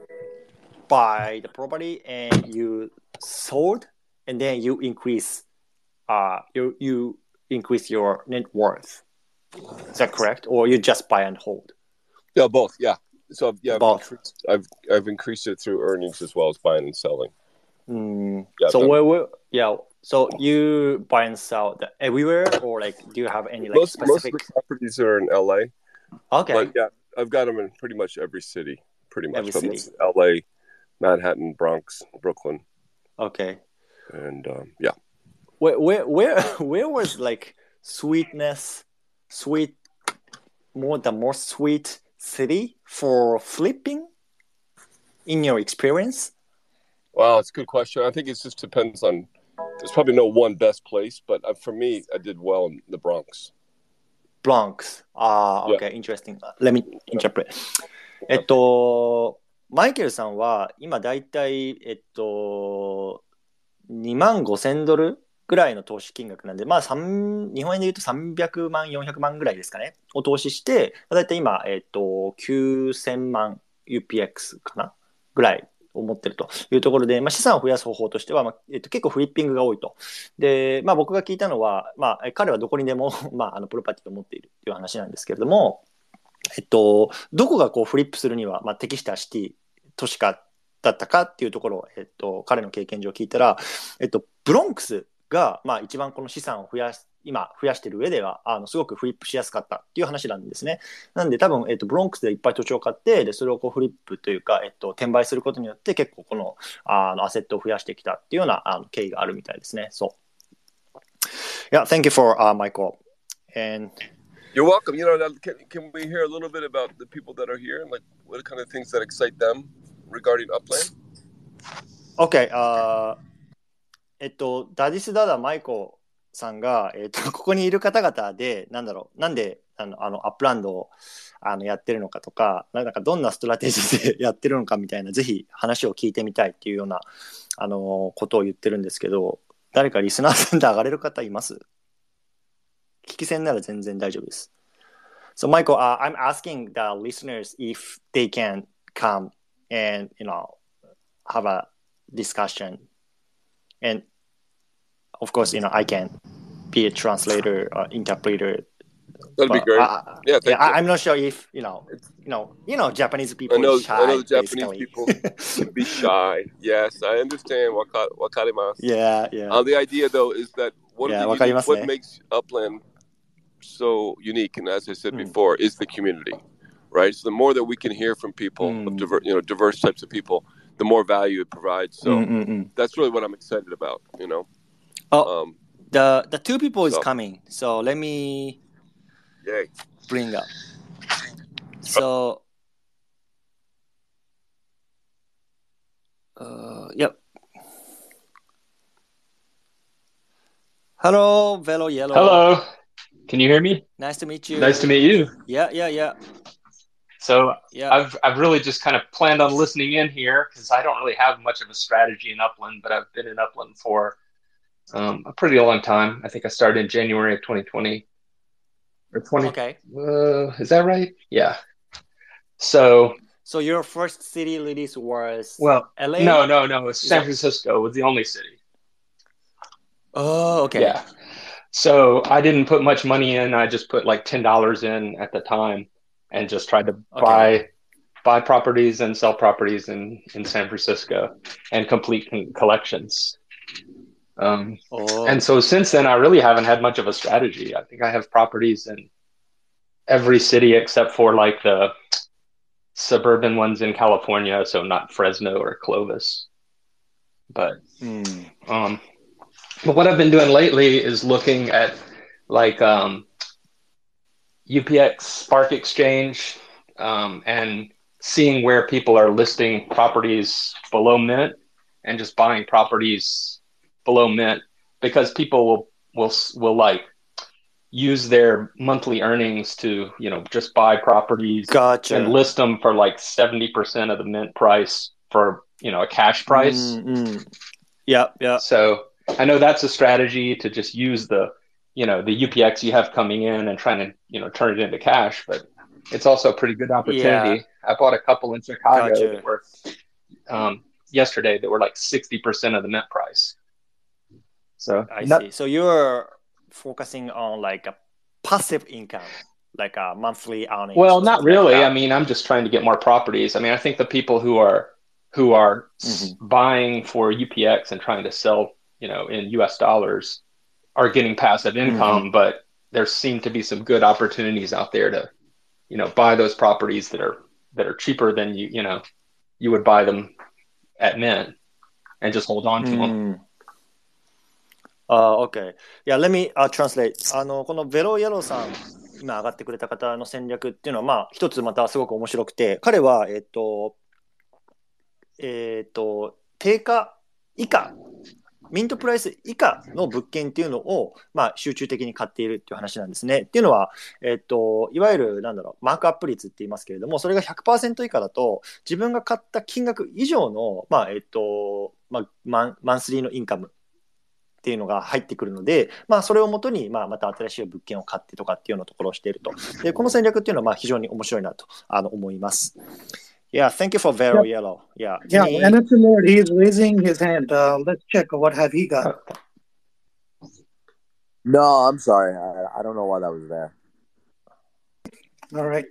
buy the property and you sold, and then you increase, uh, you you increase your net worth. Is that correct, or you just buy and hold? Yeah, both. Yeah. So yeah, I've increased, I've I've increased it through earnings as well as buying and selling. Mm. Yeah, so where, where, yeah. So you buy and sell the, everywhere, or like, do you have any like most most specific? the properties are in LA, okay. but yeah, I've got them in pretty much every city, pretty much. Every city. LA, Manhattan, Bronx, Brooklyn, okay. and um, yeah. Where, where, where, where was like sweetness, sweet, more the more sweet city for flipping? In your experience, Wow, it's a good question. I think it just depends on. There's probably no one best place, but uh, for me, I did well in the Bronx. Bronx. Ah, Yeah. okay, interesting. Let me interpret. えっと、マイケルさんは今だいたい、えっと、2万5千ドル ぐらいの投資金額なんで、まあ、日本円で言うと300万、400万ぐらいですかね、を投資して、だいたい今、えっと、9000万 UPX かな？ぐらいを持ってるというところで、まあ、資産を増やす方法としては、まあえっと、結構フリッピングが多いと。で、まあ、僕が聞いたのは、まあ、彼はどこにでも、まあ、あのプロパティを持っているという話なんですけれども、えっと、どこがこうフリップするには、まあ、適したシティ、都市化だったかっていうところを、えっと、彼の経験上聞いたら、えっと、ブロンクスが、まあ、一番この資産を増やす、今増やしている上ではあのすごくフリップしやすかったっていう話なんですね。なんで多分、えっと、ブロンクスでいっぱい土地を買ってでそれをこうフリップというか、えっと、転売することによって結構このあのアセットを増やしてきたっていうようなあの経緯があるみたいですね。そう。Yeah, thank you for、uh, Michael. And You're welcome. You know, now, can, can we hear a little bit about the people that are here and like what kind of things that excite them regarding Upland? OK、あーえっと、ダディス・ダダ・マイコさんが、えっと、ここにいる方々で、なんだろう、なんであのあのアップランドをあのやってるのかとか、なんかどんなストラテジーで やってるのかみたいな、ぜひ話を聞いてみたいっていうような、あのことを言ってるんですけど、誰かリスナーさんで上がれる方います？聞き戦なら全然大丈夫です。So, Michael, uh, I'm asking the listeners if they can come and, you know, have a discussion and of course you know i can be a translator or interpreter That'd be great. Yeah, yeah, I, i'm not sure if you know you know you know japanese people I know, shy I know the Japanese basically. people can be shy. Yes, I understand. Waka, wakarimasu. yeah yeah Uh, the idea, though, is that one Yeah, unique, what makes Upland so unique, and as I said Mm. before, is the community, right? So the more that we can hear from people, Mm. of diver, you know, diverse types of people, the more value it provides. So mm, mm, mm. that's really what I'm excited about. You know. Oh, um, the the two people is coming. So let me. Yay. Bring up. So. Uh, yep. Hello, Velo Yellow. Hello. Can you hear me? Nice to meet you. Nice to meet you. Yeah, yeah, yeah. So yeah I've I've really just kind of planned on listening in here because I don't really have much of a strategy in Upland, but I've been in Upland for um, a pretty long time. I think I started in January of 2020 or 20. okay Uh, is that right? Yeah. So So your first city release was well, LA? no, no, no. San Francisco was the only city. Oh, okay. Yeah. So I didn't put much money in. I just put like ten dollars in at the time, and just tried to Okay. buy buy properties and sell properties in in San Francisco and complete con- collections. Um, Oh, and so since then, I really haven't had much of a strategy. I think I have properties in every city except for like the suburban ones in California, so not Fresno or Clovis. But mm. um, but what I've been doing lately is looking at like um, UPX Spark Exchange um, and seeing where people are listing properties below mint and just buying properties below mint because people will will will like use their monthly earnings to you know just buy properties gotcha. and list them for like 70% of the mint price for you know a cash price Mm, mm. Yeah, yeah. so I know that's a strategy to just use the, you know, the UPX you have coming in and trying to, you know, turn it into cash. But it's also a pretty good opportunity. I bought a couple in Chicago Gotcha. that were um, yesterday that were like sixty percent of the mint price. So I not- see. So you're focusing on like a passive income, like a monthly earnings. well, not something like really. I mean, I'm just trying to get more properties. I mean, I think the people who are who are Mhm. buying for UPX and trying to sell, you know, in US dollars are getting passive income, but there seem to be some good opportunities out there to, you know, buy those properties that are that are cheaper than you, you know, you would buy them at mint and just hold on to them. うん。ああ、OK。いや、let me、uh, translate. あの、このベロイエローさん、今上がってくれた方の戦略っていうのは、まあ、一つまたすごく面白くて、彼は、えっと、えっと、定価以下、 ミントプライス以下の物件っていうのを、まあ、集中的に買っているっていう話なんですね。っていうのは、えっと、いわゆる、なんだろう、マークアップ率って言いますけれども、それが100%以下だと、自分が買った金額以上の、まあ、えっと、まあ、マンマンスリーのインカムっていうのが入ってくるので、まあ、それをもとに、まあ、また新しい物件を買ってとかっていうようなところをしていると。で、この戦略っていうのは、まあ、非常に面白いなとあの思います。Yeah, thank you for Vero yeah. Yellow. Yeah. Yeah, he, NFT Lord, he's raising his hand. Uh, let's check what have he got. No, I'm sorry. I, I don't know why that was there. All right.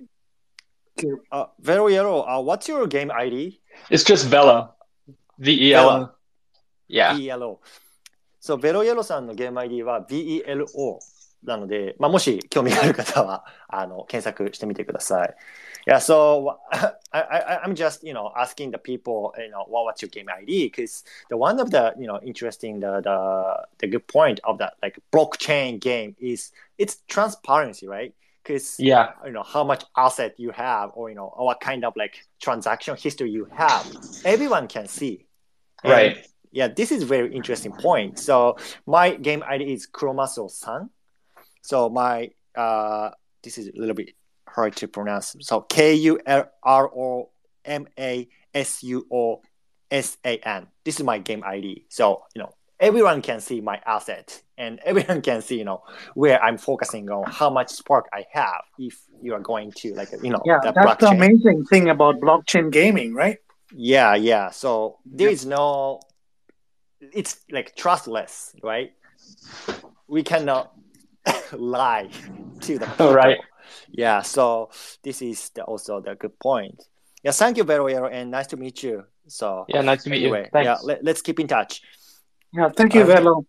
Uh, Velo Yellow, uh, what's your game ID? It's just Vela. V E L O. Yeah. V E L O. So, Velo Yellow game ID is VELO なので、まあ、もし興味がある方は、あの、検索してみてください。Yeah, so I, I, I'm just, you know, asking the people, you know, what, what's your game ID? Because the one of the, you know, interesting, the, the, the good point of that, like, blockchain game is it's transparency, right? Because, yeah, you know, how much asset you have or, you know, what kind of like transaction history you have, everyone can see. And, right. Yeah, this is very interesting point. So my game ID is Kuromasuo-san so my uh this is a little bit hard to pronounce so k-u-r-o-m-a-s-u-o-s-a-n this is my game id so you know everyone can see my asset and everyone can see you know where i'm focusing on how much spark i have if you are going to like you know Yeah, that's the amazing thing about blockchain gaming, right? Yeah, yeah. So there Yep. is no, it's like trustless, right? We cannot lie to the people. Right. Yeah. So this is the, also the good point. Yeah. Thank you, Veroero, and nice to meet you. So Yeah. Nice to meet anyway, you. Thanks. yeah, let, let's keep in touch. Yeah, thank you, Okay. Velo.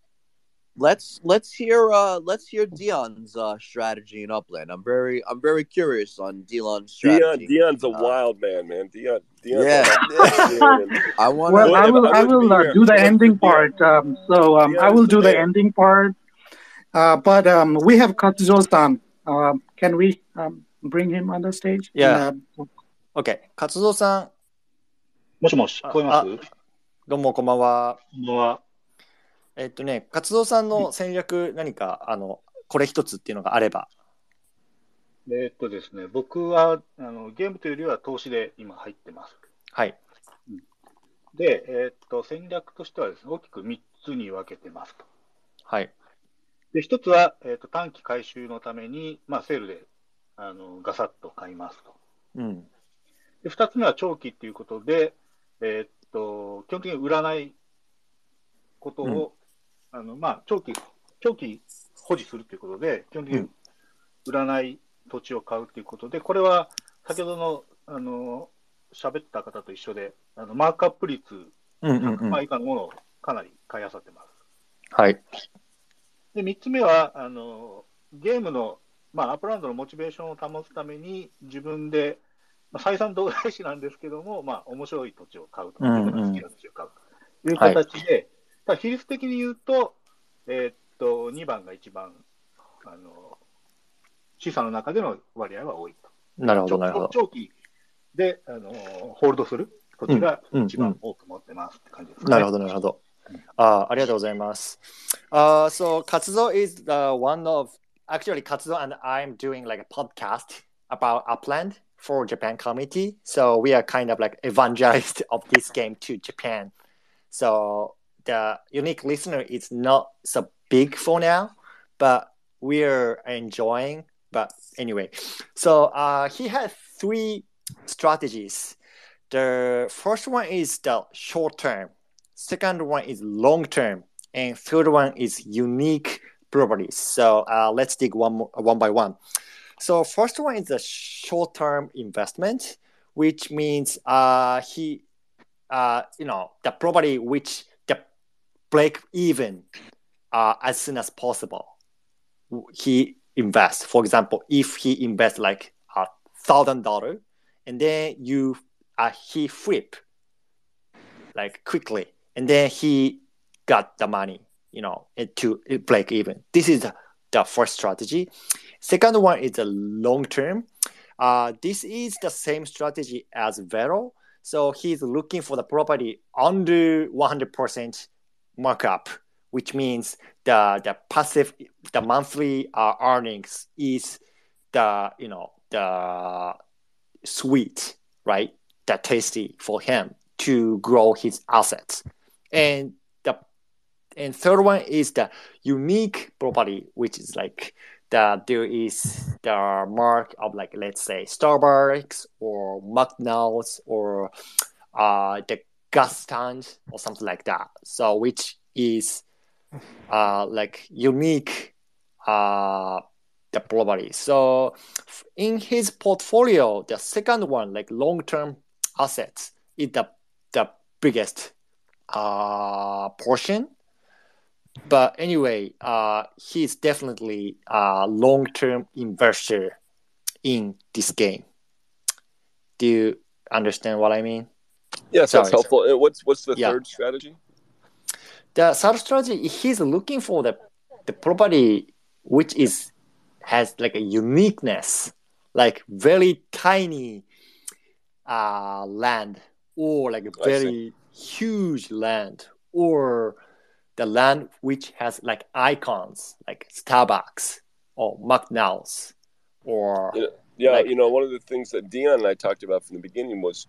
Let's let's hear uh let's hear Dion's uh strategy in Upland. I'm very I'm very curious on Dion's strategy. Dion, strategy. Dion's a Uh, wild man, man. Dion, Dion's Yeah. a- I want Well, Well, I will, I I will uh, do the ending part. Um, so um, Yeah, I will do the there. ending part. Uh, but um, we have Katsuzo-san. Uh, can we um, bring him on the stage? Yeah. And, uh, OK。活動さん、もしもし、聞こえます？どうもこんばんは。こんばんは。えっとね、活動さんの戦略、何か、あの、これ一つっていうのがあれば。えーっとですね、僕はあのゲームというよりは投資で今入ってます。はい。で、えーっと、戦略としてはですね、大きく3つに分けてますと。はい。で、1つは、えーっと短期回収のために、まあ、セールであのガサッと買いますと。うん。で、2つ目は長期っていうことで、えーっと、基本的に売らないことを、あのまあ、長期、長期保持するということで、基本的に売らない土地を買うということで、これは先ほどの、あの、喋った方と一緒で、あのマークアップ率うんうんうん。100%以下のものをかなり買い漁ってます。はい。で、3つ目は、あの、ゲームの、まあ、アップランドのモチベーションを保つために、自分で、まあ、採算度外視なんですけども、まあ、面白い土地を買うと、うんうん自分の好きな土地を買うという形で、ただ比率的に言うと、えーっと、2番が一番、あの、資産の中での割合は多いと。なるほど、なるほど。長期で、あの、ホールドする土地がうんうん一番多く持ってますって感じですね。なるほど、なるほど。あありがとうございます。Uh, so, Katsuzo is the one of, actually, Katsuzo and I'm doing like a podcast about Upland for Japan community. So, we are kind of like evangelist of this game to Japan. So, the unique listener is not so big for now, but we're enjoying. But anyway, so uh, he has three strategies. The first one is the short term. Second one is long term, and third one is unique properties. So uh, let's dig one more, one by one. So first one is a short term investment, which means uh, he uh, you know, the property which the break even uh, as soon as possible. He invests. For example, if he invests like a thousand dollar, and then you uh, he flip like quickly, and then he got the money, you know, to break even. This is the, first strategy. Second one is the long term. Uh, this is the same strategy as Velo. So he's looking for the property under 100% markup, which means the the passive, the monthly uh, earnings is the you know the sweet, right? The tasty for him to grow his assets. And the and third one is the unique property, which is like that there is the mark of like let's say Starbucks or McDonald's or uh, the gas stand or something like that. So which is uh, like unique uh, the property. So in his portfolio, the second one like long term assets is the the biggest uh, portion but anyway, uh, he's definitely a long-term investor in this game. Do you understand what I mean? Yes, Sorry, that's helpful. Uh, What's what's the Yeah. third strategy? The third strategy, he's looking for the the property which is has like a uniqueness, like very tiny uh, land or like a I see. very huge land or the land which has like icons like Starbucks or McDonald's or Yeah. Yeah, Like- you know, one of the things that Dion and I talked about from the beginning was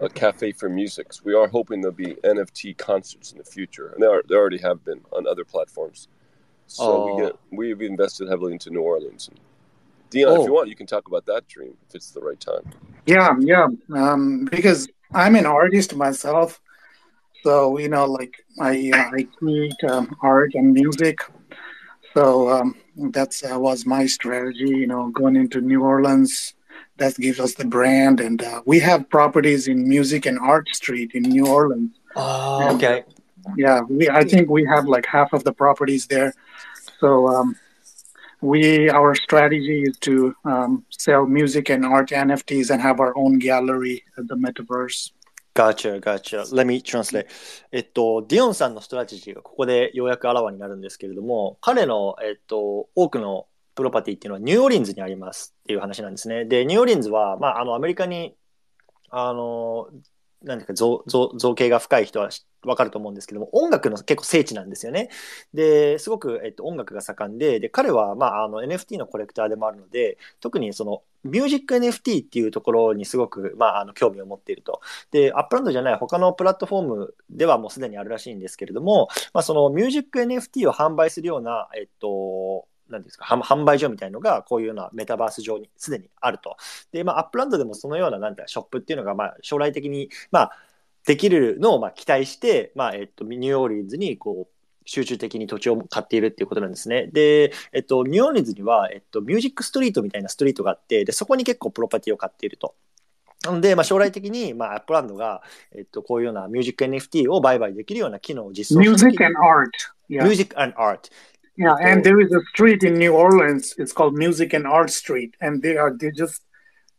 a cafe for music. So we are hoping there'll be NFT concerts in the future, and there are, there already have been on other platforms. So Oh. we get we've invested heavily into New Orleans. And Dion, if Oh. you want, you can talk about that dream if it's the right time. Yeah, yeah. Um, because I'm an artist myself, so you know, like I uh, I create um, art and music. So um, that's uh, was my strategy. You know, going into New Orleans, that gives us the brand, and uh, we have properties in Music and Art Street in New Orleans. oh, okay Yeah, we I think we have like half of the properties there. So um, we our strategy is to um, sell music and art NFTs and have our own gallery at the metaverse. Gotcha, gotcha. Let me translate. えっと、ディオンさんのストラテジーがここでようやくあらわになるんですけれども、彼の、えっと、多くのプロパティっていうのはニューオーリンズにありますっていう話なんですね。で、ニューオーリンズは、まあ、あの、アメリカに、あの、なんていうか造造造形が深い人はわかると思うんですけども、音楽の結構聖地なんですよね。で、すごく、えっと、音楽が盛んで、で、彼は、まあ、あの、NFT のコレクターでもあるので、特にその、ミュージック NFT っていうところにすごく、まあ、あの、興味を持っていると。で、アップランドじゃない他のプラットフォームではもうすでにあるらしいんですけれども、まあ、そのミュージック NFT を販売するような、えっと、なんですか、販販売所みたいのが、こういうようなメタバース上にすでにあると。で、まあ、アップランドでもそのような、なんてショップっていうのが、まあ、将来的に、まあ、できるのを、まあ、期待して、まあ、えっと、ニューオーリンズに、こう、集中的に土地を買っているっていうことなんですね。で、えっと、ニューオーリンズには、えっと、ミュージックストリートみたいなストリートがあって、で、そこに結構プロパティを買っていると。なので、まあ、将来的に、まあ、アップランドが、えっと、こういうようなミュージック NFT を売買できるような機能を実装した時 Music に and art. Yeah. Music and Art。Yeah, and there is a street in New Orleans. It's called Music and Art Street, and they are they just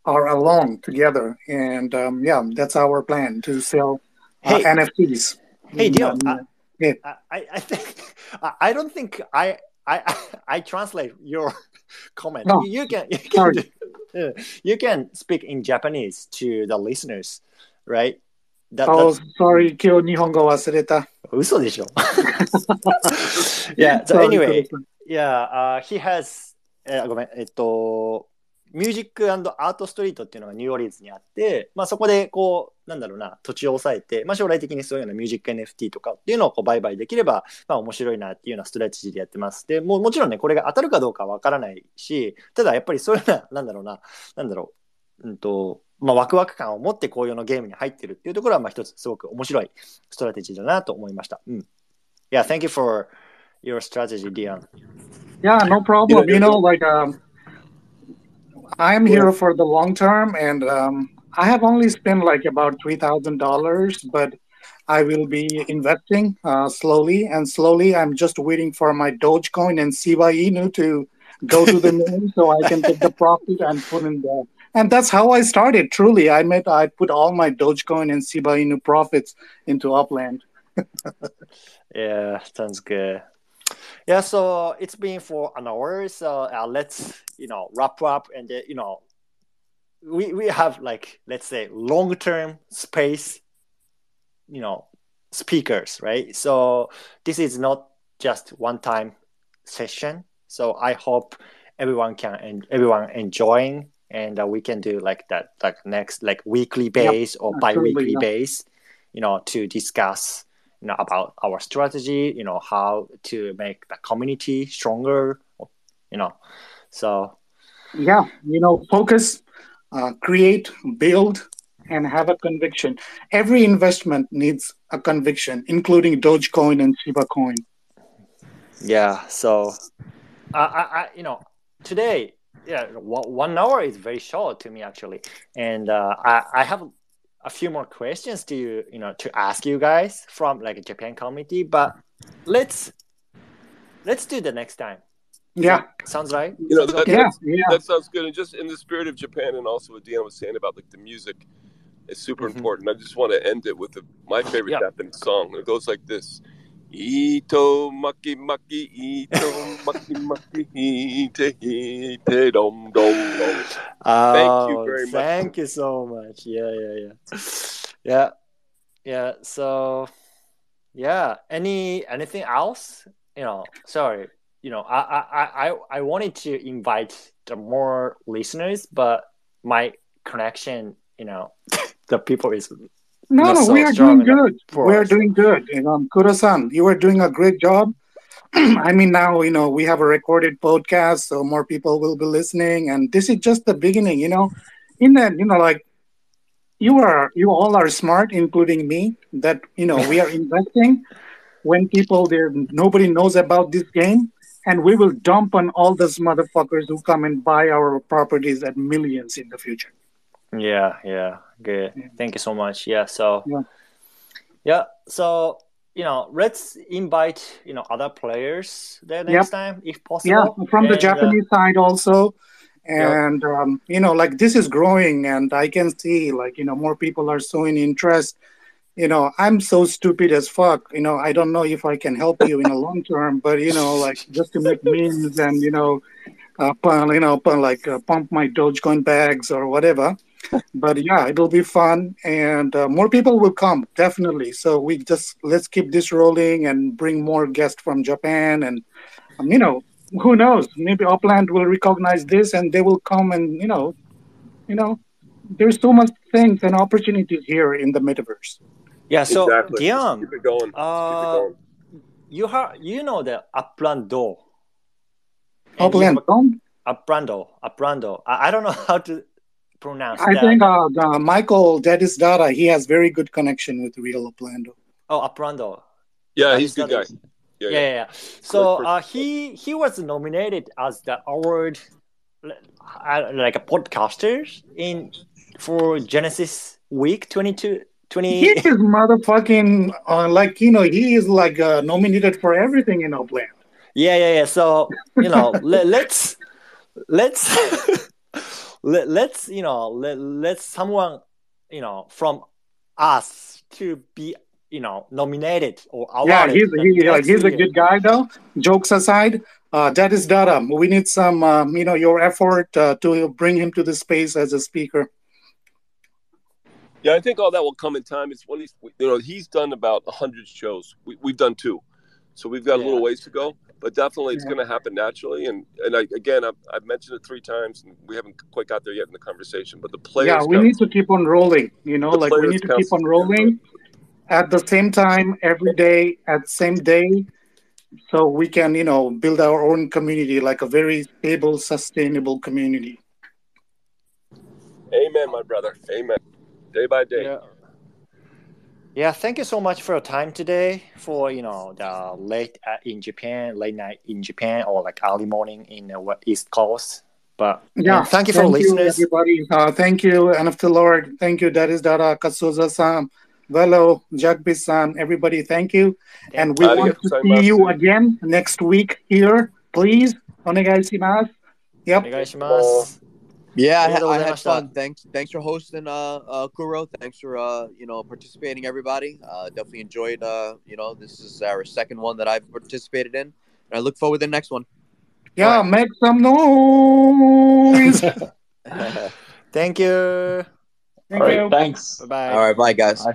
are along together. And um, yeah, that's our plan to sell uh, hey, NFTs. Hey, mm, Dio, um, I, yeah. I, I think I don't think I I I translate your comment. No. You, can you can you can speak in Japanese to the listeners, right? That, oh, sorry, kyo nihongo wasureta. 嘘でしょ yeah. So anyway, yeah, uh, he has えーごめんえっとミュージックアートストリートっていうのがニューオーリンズにあって、まあ、そこでこうなんだろうな土地を抑えて、まあ、将来的にそういうようなミュージック NFT とかっていうのをこう売買できれば、まあ、面白いなっていうようなストラテジーでやってますでもうもちろんねこれが当たるかどうかはわからないしただやっぱりそういうようななんだろうななんだろううんとまあ、ワクワク感を持ってこういうのゲームに入ってるっていうところはまあ一つすごく面白いストラテジーだなと思いました。うん。Yeah, thank you for your strategy, Dion. Yeah, no problem. You You know, know, like um, I'm here for the long term, and um, I have only spent like about three thousand dollars, but I will be investing uh, slowly and slowly. I'm just waiting for my Dogecoin and Shiba Inu to go to the moon so I can take the profit and put in there. and that's how I started. Truly, I made I put all my Dogecoin and Shiba Inu profits into Upland. Yeah, sounds good. Yeah, so it's been for an hour, so uh, let's you know wrap up and uh, you know we we have like let's say long term space, you know, speakers, right? So this is not just one time session. So I hope everyone can and everyone enjoying and uh, we can do like that like next like weekly base or absolutely, bi-weekly yeah. base you know to discuss you know about our strategy you know how to make the community stronger you know so Yeah, you know, focus, uh, create, build, and have a conviction. Every investment needs a conviction, including Dogecoin and Shiba Coin. yeah so I, I, I you know today yeah one, one hour is very short to me actually and uh, I, I have a few more questions to you you know to ask you guys from like a japan community but let's let's do the next time Yeah, sounds right You know, that, yeah, yeah. that sounds good. And just in the spirit of Japan, and also what Deanna was saying about like the music, is super Mhm. important. I just want to end it with the, my favorite Yeah. Japanese song. It goes like this: Ito maki maki, ito maki maki, hite hite dom dom dom. Thank you Oh, very much. Thank you so much. Yeah, yeah, yeah. Yeah. Yeah. So yeah. Any anything else? You know, sorry. You know, I I, I, I- I wanted to invite the more listeners, but my connection, you know, the people is No, no, we are doing good. for We're doing good. You um, know, Kuro-san, you are doing a great job. I mean, now you know we have a recorded podcast, so more people will be listening, and this is just the beginning. You know, in that, you know, like you are, you all are smart, including me. That you know, we are investing when people there nobody knows about this game, and we will dump on all those motherfuckers who come and buy our properties at millions in the future. Yeah, yeah, good. Yeah. Thank you so much. Yeah, so Yeah. yeah, so you know, let's invite you know other players there next time if possible. yeah from the And, uh, japanese side also and um, you know like this is growing and i can see like you know more people are showing interest you know i'm so stupid as fuck you know i don't know if i can help you in the long term but you know like just to make memes and you know uh, you know like uh, pump my dogecoin bags or whatever but yeah it'll be fun and uh, more people will come definitely so we just let's keep this rolling and bring more guests from japan and um, you know who knows maybe upland will recognize this and they will come and you know you know there's so much things and opportunities here in the metaverse yeah, so exactly. Just Dion, keep it going. Just keep it uh, going. you have you know the Uplando. And you upland have Tom? a- Uplando, Uplando. I, I don't know how to pronounce i that. think uh, the michael dadis data he has very good connection with real upland oh, Uplando. Yeah, That he's a good not guy. Yeah, yeah, yeah. yeah. yeah. So uh, he he was nominated as the award uh, like a podcaster in for Genesis Week 22 20 he is motherfucking uh, like you know he is like uh, nominated for everything in upland Yeah, yeah, yeah. So you know, let, let's let's let, let's you know let let's someone you know from us to be you know nominated or awarded. yeah he's the he, like, next he's a good guy though jokes aside uh, that is data we need some um, you know your effort uh, to bring him to the space as a speaker Yeah, I think all that will come in time. It's when he's, you know, he's done about hundred shows. We, we've done two, so we've got a little ways to go. But definitely, it's Yeah. going to happen naturally. And and I, again, I've, I've mentioned it three times, and we haven't quite got there yet in the conversation. But the players, yeah we count- need to keep on rolling you know The like we need to keep on rolling at the same time every day at the same day so we can you know build our own community like a very stable sustainable community Amen, my brother. Amen. Day by day. Yeah. Yeah, thank you so much for your time today. For you know the late uh, in Japan, late night in Japan, or like early morning in the East Coast. But um, yeah, thank you for thank. You, everybody. Uh, thank you, NFT Lord, thank you, That is Dara Katsuza Sam, Velo, Jagbi everybody, thank you. And we you. want to so see you again next week here, please. Onegaishimasu. Yep. Yeah, I, had, I had fun. Thanks, thanks for hosting, uh, uh, Kuro. Thanks for uh, you know participating, everybody. Uh, definitely enjoyed. Uh, you know, this is our second one that I've participated in, and I look forward to the next one. Yeah, right. make some noise. Thank you. Thank All right, you. thanks. Bye. All right, bye, guys. Bye.